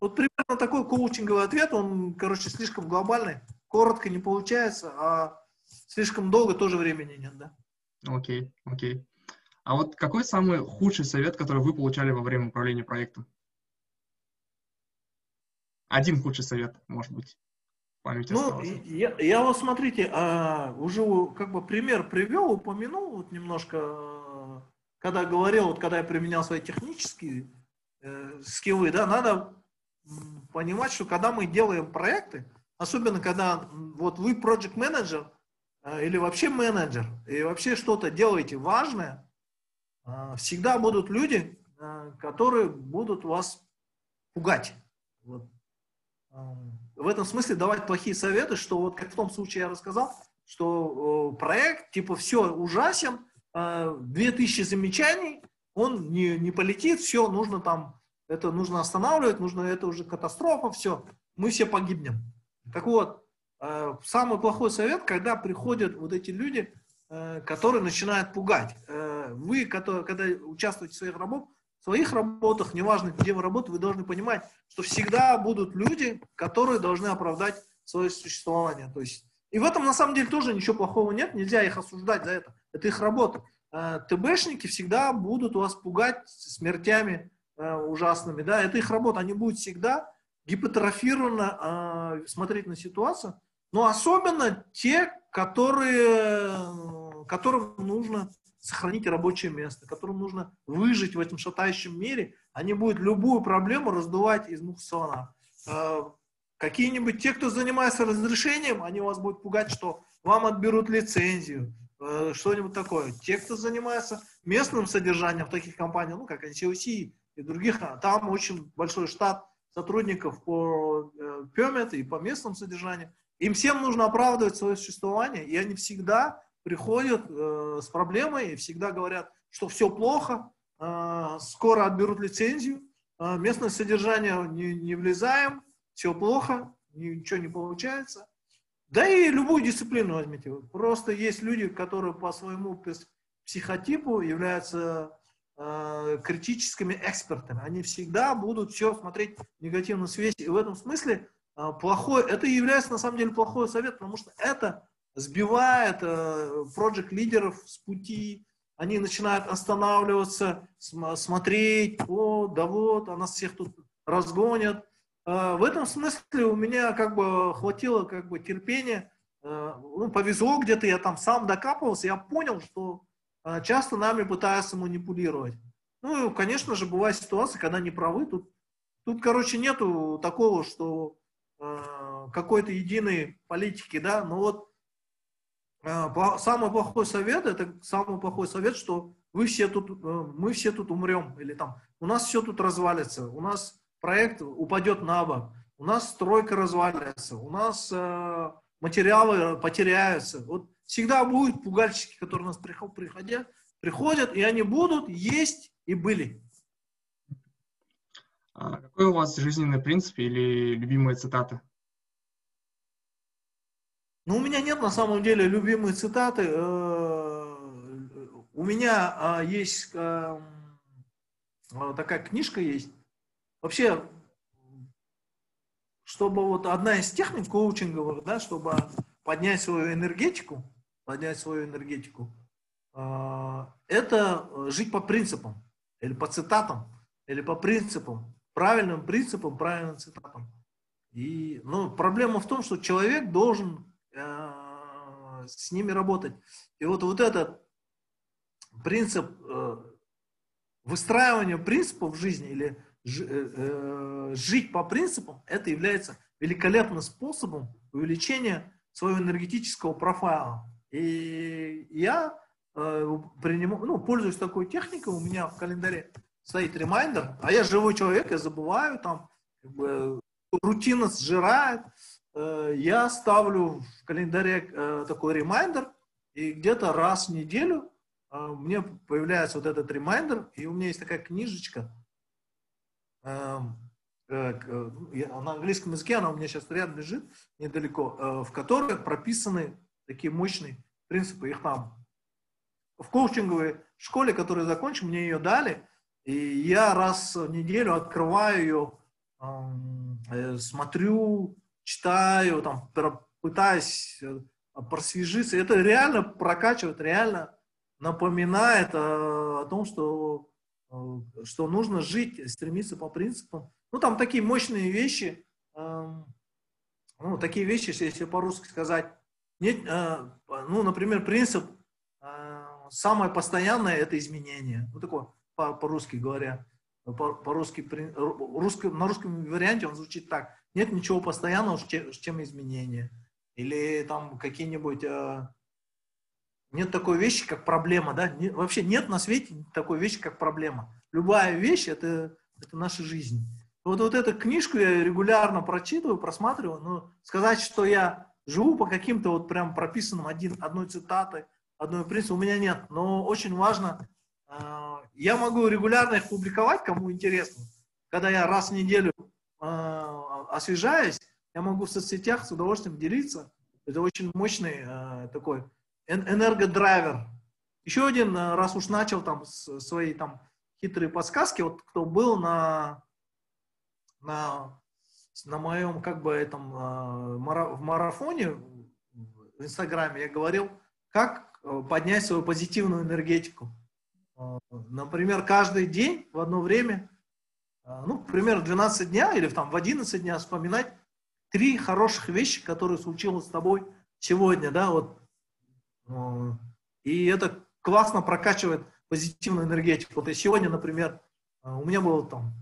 S2: Вот примерно такой коучинговый ответ, он, короче, слишком глобальный, коротко не получается, а слишком долго тоже времени нет, да?
S1: Окей, okay, окей. Okay. А вот какой самый худший совет, который вы получали во время управления проектом? Один худший совет, может быть,
S2: в памяти Ну, я, я вот, смотрите, а, уже как бы пример привел, упомянул вот немножко, когда говорил, вот когда я применял свои технические э, скиллы, да, надо понимать, что когда мы делаем проекты, особенно когда вот вы project менеджер или вообще менеджер, и вообще что-то делаете важное, всегда будут люди, которые будут вас пугать. Вот. В этом смысле давать плохие советы, что вот как в том случае я рассказал, что проект типа все ужасен, 2000 замечаний, он не, не полетит, все, нужно там, это нужно останавливать, нужно, это уже катастрофа, все, мы все погибнем. Так вот, э, самый плохой совет, когда приходят вот эти люди, э, которые начинают пугать. Э, вы, которые, когда участвуете в своих работах, своих работах, неважно, где вы работаете, вы должны понимать, что всегда будут люди, которые должны оправдать свое существование. То есть, и в этом на самом деле тоже ничего плохого нет, нельзя их осуждать за это. Это их работа. Э, ТБшники всегда будут вас пугать смертями э, ужасными, да, это их работа, они будут всегда гипотрофированно э, смотреть на ситуацию, но особенно те, которые, которым нужно сохранить рабочее место, которым нужно выжить в этом шатающем мире, они будут любую проблему раздувать из мух слона. Какие-нибудь те, кто занимается разрешением, они вас будут пугать, что вам отберут лицензию, Э, что-нибудь такое. Те, кто занимается местным содержанием в таких компаниях, ну, как NCOC и других, а, там очень большой штат сотрудников по э, permit и по местному содержанию. Им всем нужно оправдывать свое существование, и они всегда приходят э, с проблемой и всегда говорят, что все плохо, э, скоро отберут лицензию, э, местное содержание не, не влезаем, все плохо, ничего не получается. Да и любую дисциплину возьмите. Просто есть люди, которые по своему психотипу являются э, критическими экспертами. Они всегда будут все смотреть в негативном свете. И в этом смысле э, плохой, это является на самом деле плохой совет, потому что это сбивает э, проект-лидеров с пути, они начинают останавливаться, см смотреть, о, да вот, а нас всех тут разгонят, а, в этом смысле у меня как бы хватило как бы терпения, а, ну, повезло где-то, я там сам докапывался, я понял, что часто нами пытаются манипулировать. Ну, конечно же, бывают ситуации, когда не правы. Тут, тут короче, нету такого, что э, какой-то единой политики, да, но вот э, самый плохой совет, это самый плохой совет, что вы все тут, э, мы все тут умрем, или там, у нас все тут развалится, у нас проект упадет на бок, у нас стройка развалится, у нас э, материалы потеряются. Вот всегда будут пугальщики, которые у нас приходят, приходят, и они будут есть и были.
S1: А какой у вас жизненный принцип или любимые цитаты?
S2: Ну, у меня нет на самом деле любимые цитаты. Э, у меня а, есть э, такая книжка есть Вообще, чтобы вот одна из техник коучинговых, да, чтобы поднять свою энергетику, поднять свою энергетику, это жить по принципам, или по цитатам, или по принципам, правильным принципам, правильным цитатам. И, ну, проблема в том, что человек должен э, с ними работать. И вот, вот этот принцип э, выстраивания принципов в жизни или Э, э, жить по принципам, это является великолепным способом увеличения своего энергетического профайла. И я э, принимаю, ну, пользуюсь такой техникой, у меня в календаре стоит ремайдер, а я живой человек, я забываю, там, как бы, рутина сжирает, э, я ставлю в календаре э, такой ремайдер, и где-то раз в неделю э, мне появляется вот этот ремайдер, и у меня есть такая книжечка, Эм, э, э, на английском языке, она у меня сейчас рядом лежит, недалеко, э, в которой прописаны такие мощные принципы. Их там в коучинговой школе, которую закончил, мне ее дали, и я раз в неделю открываю ее, эм, смотрю, читаю, там, пытаюсь просвежиться. Это реально прокачивает, реально напоминает о том, что Э, что нужно жить, стремиться по принципам. Ну, там такие мощные вещи, эм, ну, такие вещи, если по-русски сказать, нет, э, ну, например, принцип э, самое постоянное – это изменение. Ну, такое по-русски говоря. по-русски, русском, на русском варианте он звучит так. Нет ничего постоянного, чем изменения. Или там какие-нибудь... Э, нет такой вещи, как проблема, да? Вообще нет на свете такой вещи, как проблема. Любая вещь это, — это наша жизнь. Вот, вот эту книжку я регулярно прочитываю, просматриваю, но сказать, что я живу по каким-то вот прям прописанным один, одной цитатой, одной принципу у меня нет. Но очень важно, э, я могу регулярно их публиковать, кому интересно. Когда я раз в неделю э, освежаюсь, я могу в соцсетях с удовольствием делиться. Это очень мощный э, такой энергодрайвер. Еще один, э, раз уж начал там свои там хитрые подсказки, вот кто был на, на, на моем как бы этом э, в марафоне в Инстаграме, я говорил, как э, поднять свою позитивную энергетику. Например, каждый день в одно время, ну, примерно 12 дня или там в 11 дня вспоминать три хороших вещи, которые случилось с тобой сегодня, да, вот. И это классно прокачивает позитивную энергетику. Вот и сегодня, например, у меня была там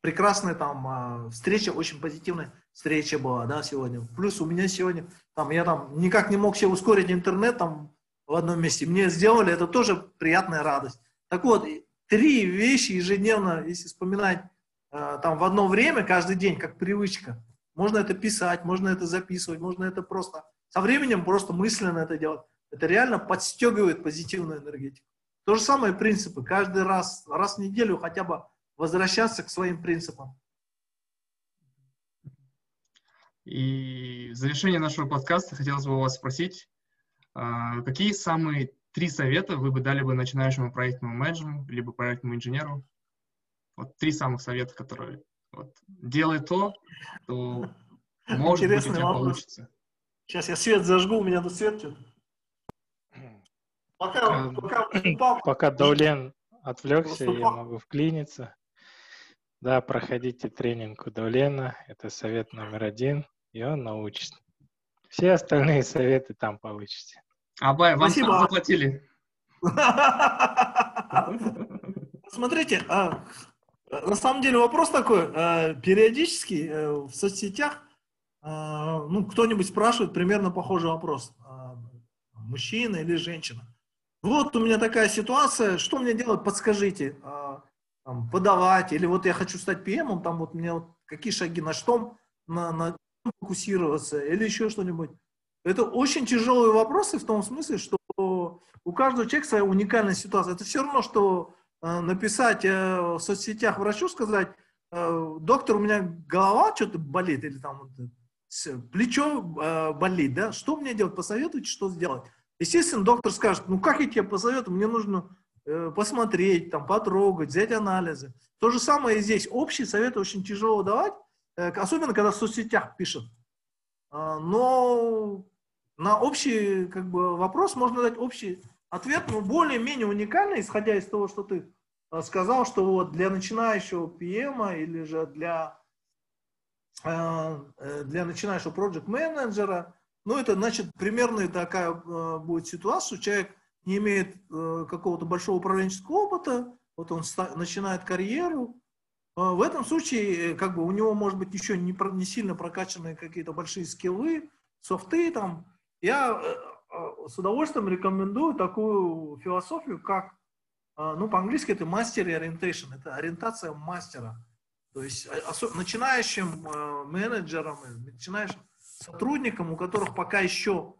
S2: прекрасная там встреча, очень позитивная встреча была, да, сегодня. Плюс у меня сегодня, там, я там никак не мог себе ускорить интернет там в одном месте. Мне сделали, это тоже приятная радость. Так вот, три вещи ежедневно, если вспоминать там в одно время, каждый день, как привычка, можно это писать, можно это записывать, можно это просто со временем просто мысленно это делать. Это реально подстегивает позитивную энергетику. То же самое принципы. Каждый раз, раз в неделю хотя бы возвращаться к своим принципам.
S1: И в завершение нашего подкаста хотелось бы у вас спросить, а, какие самые три совета вы бы дали бы начинающему проектному менеджеру, либо проектному инженеру? Вот три самых совета, которые вот, делай то, то может Интересный быть у тебя вопрос. получится.
S2: Сейчас я свет зажгу, у меня тут свет.
S3: Пока, пока, [CLEARS THROAT] пока, пока Даулен отвлекся, я могу вклиниться. Да, проходите тренинг у Даулена, это совет номер один, и он научит. Все остальные советы там получите.
S1: Абай, вам Спасибо. заплатили.
S2: Смотрите, а, на самом деле вопрос такой. Э, периодически э, в соцсетях э, ну, кто-нибудь спрашивает примерно похожий вопрос. Мужчина или женщина. Вот у меня такая ситуация, что мне делать, подскажите. Там, подавать, или вот я хочу стать PM, там вот мне вот какие шаги, на что на, на фокусироваться, или еще что-нибудь. Это очень тяжелые вопросы в том смысле, что у каждого человека своя уникальная ситуация. Это все равно, что Э, написать э, в соцсетях врачу, сказать, э, доктор, у меня голова что-то болит, или там плечо болит, да, что мне делать, посоветуйте, что сделать. Естественно, доктор скажет, ну как я тебе посоветую, мне нужно посмотреть, там, потрогать, взять анализы. То же самое и здесь. Общий совет очень тяжело давать, особенно когда в соцсетях пишут. Но на общий как бы, вопрос можно дать общий ответ, ну, более-менее уникальный, исходя из того, что ты э, сказал, что вот для начинающего PM или же для, э, э, для начинающего project менеджера ну, это значит примерно такая будет ситуация, человек не имеет какого-то большого управленческого опыта, вот он начинает карьеру, в этом случае, как бы у него, может быть, еще не, не сильно прокачанные какие-то большие скиллы, софты там. Я Э, с удовольствием рекомендую такую философию, как, э, ну, по-английски это mastery orientation, это ориентация мастера. То есть э, начинающим менеджерам, начинающим сотрудникам, у которых пока еще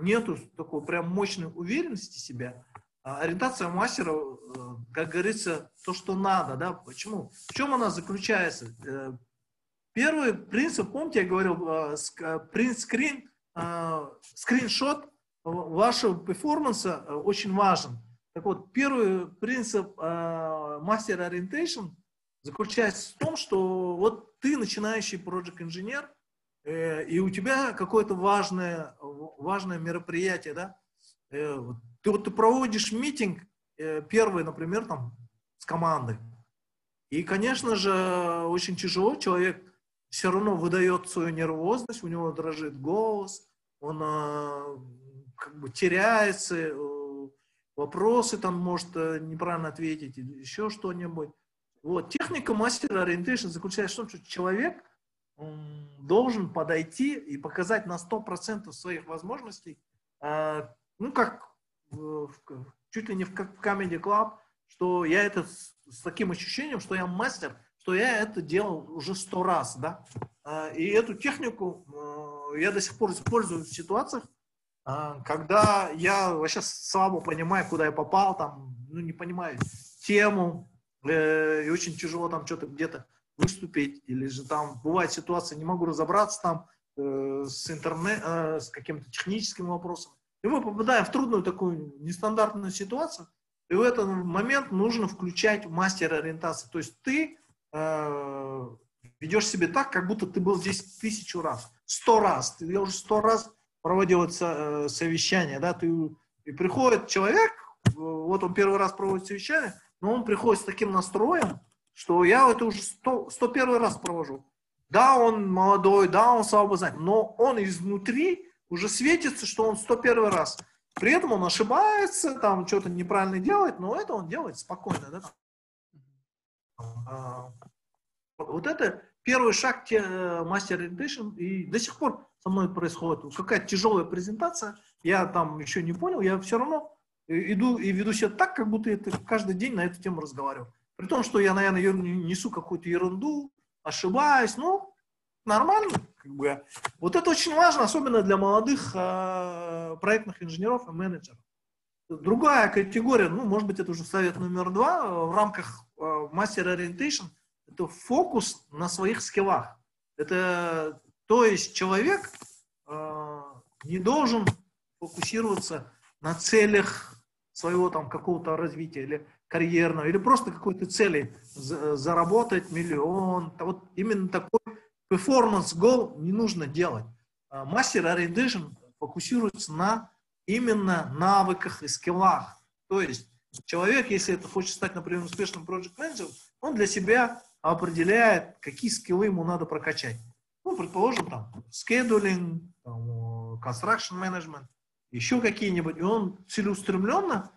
S2: нету такой прям мощной уверенности в себя, ориентация мастера, как говорится, то, что надо, да, почему? В чем она заключается? Первый принцип, помните, я говорил, принт скрин, скриншот вашего перформанса э, очень важен. Так вот, первый принцип э, Master Orientation заключается в том, что вот ты начинающий project инженер, э, и у тебя какое-то важное, важное мероприятие, да, ты вот ты проводишь митинг первый, например, там, с командой. И, конечно же, очень тяжело, человек все равно выдает свою нервозность, у него дрожит голос, он э, как бы теряется, э, вопросы там может э, неправильно ответить еще что-нибудь. Вот. Техника мастера ориентации заключается в том, что человек должен подойти и показать на 100% своих возможностей, э, ну, как чуть ли не в, Comedy Club, что я это с таким ощущением, что я мастер, что я это делал уже сто раз, да. Э, и эту технику э, я до сих пор использую в ситуациях, когда я вообще слабо понимаю, куда я попал, там, ну, не понимаю тему, и очень тяжело там что-то где-то выступить, или же там бывает ситуация, не могу разобраться там э, с интернет, э, с каким-то техническим вопросом. И мы попадаем в трудную такую нестандартную ситуацию, и в этот момент нужно включать мастера ориентации. То есть ты э, ведешь себя так, как будто ты был здесь тысячу раз, сто раз. Ты, я уже сто раз проводил это э, совещание, да, ты, и приходит человек, вот он первый раз проводит совещание, но он приходит с таким настроем, что я это уже 100, 101 раз провожу. Да, он молодой, да, он слабо знает, но он изнутри уже светится, что он 101 раз. При этом он ошибается, там что-то неправильно делает, но это он делает спокойно. Да? А, вот это первый шаг те, мастер Edition, и до сих пор со мной происходит какая-то тяжелая презентация, я там еще не понял, я все равно иду и веду себя так, как будто это каждый день на эту тему разговариваю. При том, что я, наверное, несу какую-то ерунду, ошибаюсь, ну, нормально. Как бы. Вот это очень важно, особенно для молодых э, проектных инженеров и менеджеров. Другая категория, ну, может быть, это уже совет номер два в рамках э, Master Orientation, это фокус на своих скиллах. Это, то есть человек э, не должен фокусироваться на целях своего там какого-то развития или карьерного, или просто какой-то цели заработать миллион. Вот именно такой performance goal не нужно делать. Мастер Orientation фокусируется на именно навыках и скиллах. То есть человек, если это хочет стать, например, успешным project менеджером, он для себя определяет, какие скиллы ему надо прокачать. Ну, предположим, там, scheduling, там, construction management, еще какие-нибудь. И он целеустремленно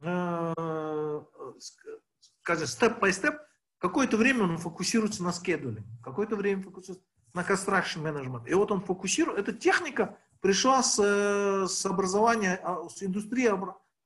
S2: э, скажем, степ-по-степ, какое-то время он фокусируется на скедуле, какое-то время фокусируется на construction management. И вот он фокусирует, эта техника пришла с, э, с образования, а, с индустрии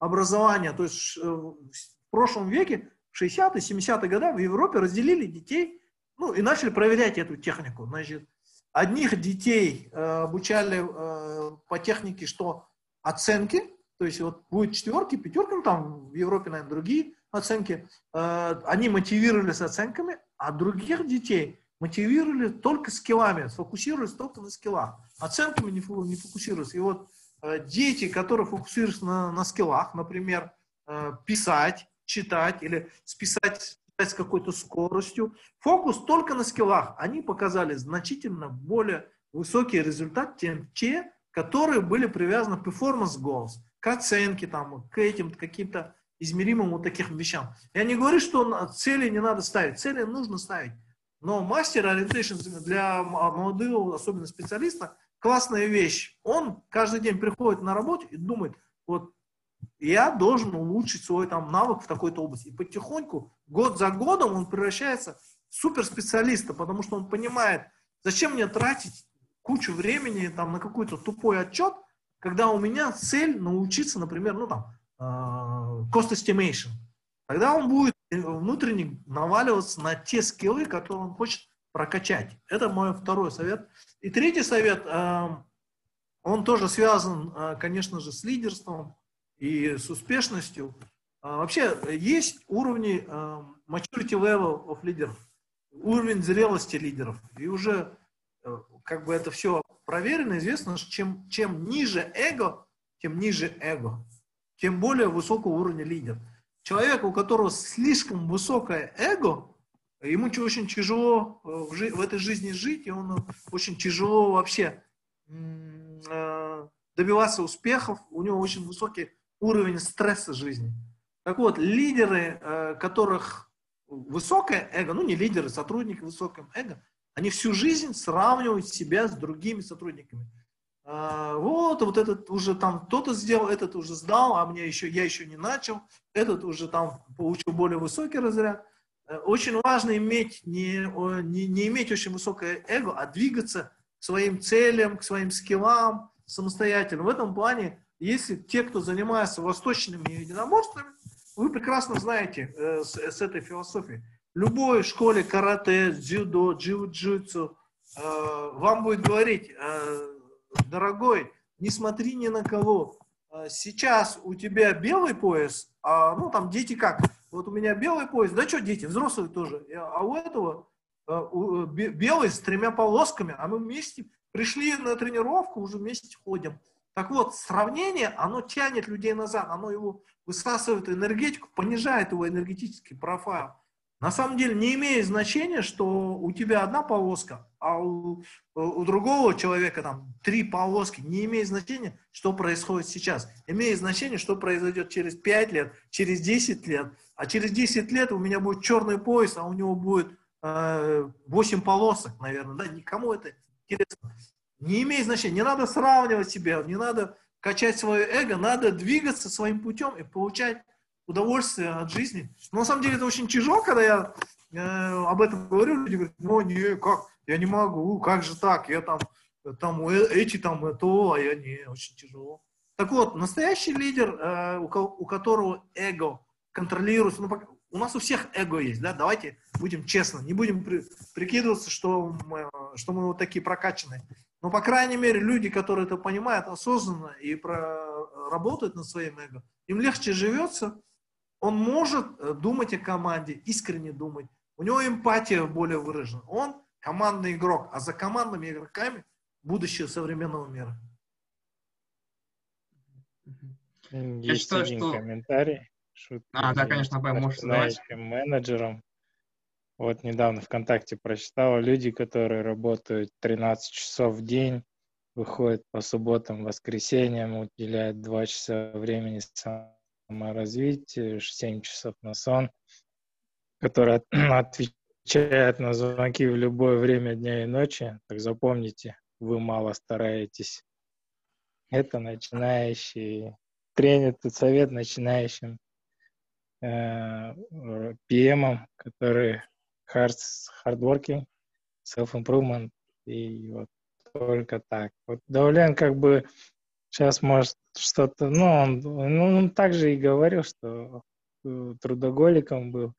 S2: образования, то есть э, в прошлом веке, в 60-е, 70-е годы в Европе разделили детей, ну, и начали проверять эту технику. Значит, одних детей э, обучали э, по технике, что оценки, то есть вот будет четверки, пятерки, ну там в Европе, наверное, другие оценки, э, они мотивировались оценками, а других детей мотивировали только скиллами, сфокусировались только на скиллах. Оценками не, не фокусируются. И вот дети, которые фокусируются на, на скиллах, например, э, писать, читать или списать с какой-то скоростью, фокус только на скиллах, они показали значительно более высокий результат, чем те, которые были привязаны к performance goals к оценке, там, к этим каким-то измеримым вот таким вещам. Я не говорю, что цели не надо ставить, цели нужно ставить. Но мастер ориентейшн для молодого, особенно специалиста, классная вещь. Он каждый день приходит на работу и думает, вот я должен улучшить свой там навык в такой-то области. И потихоньку, год за годом он превращается в суперспециалиста, потому что он понимает, зачем мне тратить кучу времени там на какой-то тупой отчет, когда у меня цель научиться, например, ну там, uh, cost estimation. Тогда он будет внутренне наваливаться на те скиллы, которые он хочет прокачать. Это мой второй совет. И третий совет, uh, он тоже связан, uh, конечно же, с лидерством и с успешностью. Вообще есть уровни maturity level of лидеров, уровень зрелости лидеров. И уже э, как бы это все проверено, известно, что чем, чем ниже эго, тем ниже эго, тем более высокого уровня лидер. Человек, у которого слишком высокое эго, ему очень тяжело э, в, этой жизни жить, и он очень тяжело вообще э, добиваться успехов, у него очень высокий уровень стресса жизни. Так вот, лидеры, э, которых высокое эго, ну не лидеры, сотрудники высокого эго, они всю жизнь сравнивают себя с другими сотрудниками. Вот, вот этот уже там кто-то сделал, этот уже сдал, а мне еще, я еще не начал, этот уже там получил более высокий разряд. Э, очень важно иметь не, не, не иметь очень высокое эго, а двигаться к своим целям, к своим скиллам самостоятельно. В этом плане, если те, кто занимается восточными единоборствами, вы прекрасно знаете э, с, с этой философией. В любой школе карате, дзюдо, джиу-джитсу э, вам будет говорить, э, дорогой, не смотри ни на кого. Э, сейчас у тебя белый пояс, а ну там дети как? Вот у меня белый пояс, да что дети, взрослые тоже. А у этого э, у, белый с тремя полосками, а мы вместе пришли на тренировку, уже вместе ходим. Так вот, сравнение, оно тянет людей назад, оно его высасывает энергетику, понижает его энергетический профайл. На самом деле не имеет значения, что у тебя одна полоска, а у, у другого человека там три полоски. Не имеет значения, что происходит сейчас. Имеет значение, что произойдет через 5 лет, через 10 лет. А через 10 лет у меня будет черный пояс, а у него будет э, 8 полосок, наверное. Да? Никому это интересно. Не имеет значения. Не надо сравнивать себя, не надо качать свое эго, надо двигаться своим путем и получать удовольствие от жизни. Но на самом деле это очень тяжело, когда я э, об этом говорю, люди говорят, ну не, как, я не могу, как же так, я там, там э, эти там э, то, а я не, очень тяжело. Так вот, настоящий лидер, э, у, у которого эго контролируется, ну, у нас у всех эго есть, да, давайте будем честны, не будем при, прикидываться, что мы, что мы вот такие прокачанные. Но, по крайней мере, люди, которые это понимают осознанно и про, работают над своим эго, им легче живется, он может э, думать о команде, искренне думать. У него эмпатия более выражена. Он командный игрок, а за командными игроками будущее современного мира.
S3: Есть Я считаю, один что... комментарий.
S1: А, да, конечно, Б, можешь задавать.
S3: менеджером. Вот недавно ВКонтакте прочитал, люди, которые работают 13 часов в день, выходят по субботам, воскресеньям, уделяют 2 часа времени саморазвитию, 7 часов на сон, который [CLEARS THROAT] отвечает на звонки в любое время дня и ночи. Так запомните, вы мало стараетесь. Это начинающий тренер, этот совет начинающим PM, которые hard, hardworking, self-improvement, и вот только так. Вот Даулен как бы сейчас может что-то, ну он, ну, он также и говорил, что э, трудоголиком был,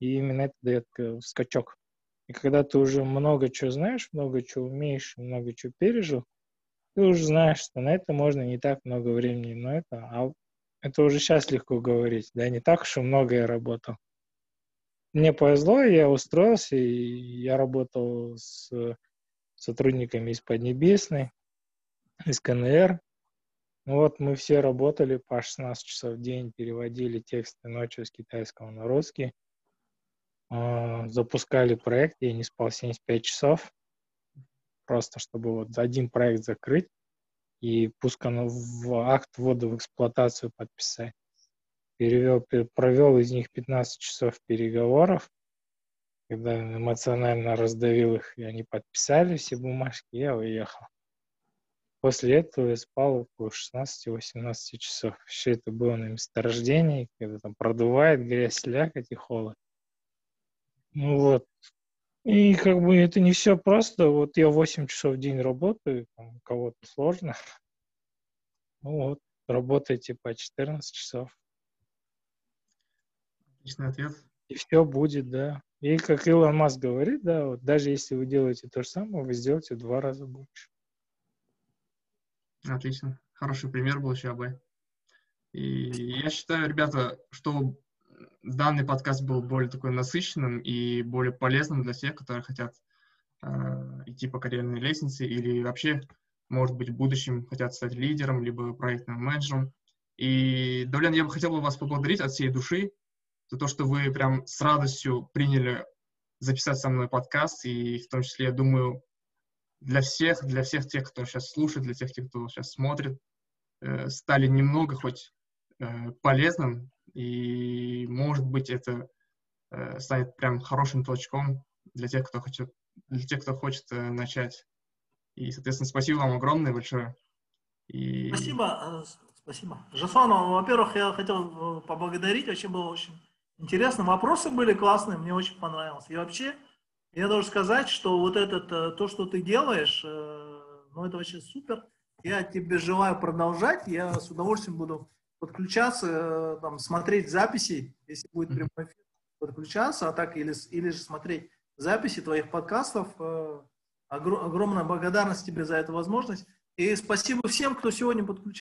S3: и именно это дает скачок. И когда ты уже много чего знаешь, много чего умеешь, много чего пережил, ты уже знаешь, что на это можно не так много времени, но это, а это уже сейчас легко говорить, да, не так уж и много я работал. Мне повезло, я устроился, и я работал с сотрудниками из Поднебесной, из КНР. Вот мы все работали по 16 часов в день, переводили тексты ночью с китайского на русский, а, запускали проект, я не спал 75 часов, просто чтобы вот один проект закрыть и пускай в акт ввода в эксплуатацию подписать. Перевел, провел из них 15 часов переговоров, когда эмоционально раздавил их, и они подписали все бумажки, я уехал. После этого я спал около 16-18 часов. Все это было на месторождении, когда там продувает грязь, слякоть и холод. Ну вот, и как бы это не все просто. Вот я 8 часов в день работаю, там, у кого-то сложно. [LAUGHS] Ну вот, работайте по 14 часов.
S1: Отличный ответ.
S3: И все будет, да. И как Илон Маск говорит, да, вот даже если вы делаете то же самое, вы сделаете в два раза больше.
S1: Отлично. Хороший пример был еще АБ. И я считаю, ребята, что данный подкаст был более такой насыщенным и более полезным для тех, которые хотят э, идти по карьерной лестнице или вообще, может быть, в будущем хотят стать лидером, либо проектным менеджером. И, Давлян, я бы хотел бы вас поблагодарить от всей души за то, что вы прям с радостью приняли записать со мной подкаст, и в том числе, я думаю, для всех, для всех тех, кто сейчас слушает, для тех, кто сейчас смотрит, э, стали немного хоть э, полезным и, может быть, это э, станет прям хорошим толчком для тех, кто хочет, для тех, кто хочет э, начать. И, соответственно, спасибо вам огромное большое.
S2: И... Спасибо, э, спасибо. Жасон, во-первых, я хотел э, поблагодарить, очень было очень Интересно, вопросы были классные, мне очень понравилось. И вообще, я должен сказать, что вот этот, э, то, что ты делаешь, ну, это вообще супер. Я тебе желаю продолжать. Я с удовольствием буду подключаться, э, там, смотреть записи, если будет прямой эфир, подключаться, а так или, или же смотреть записи твоих подкастов. Огромная благодарность тебе за эту возможность. И спасибо всем, кто сегодня подключился.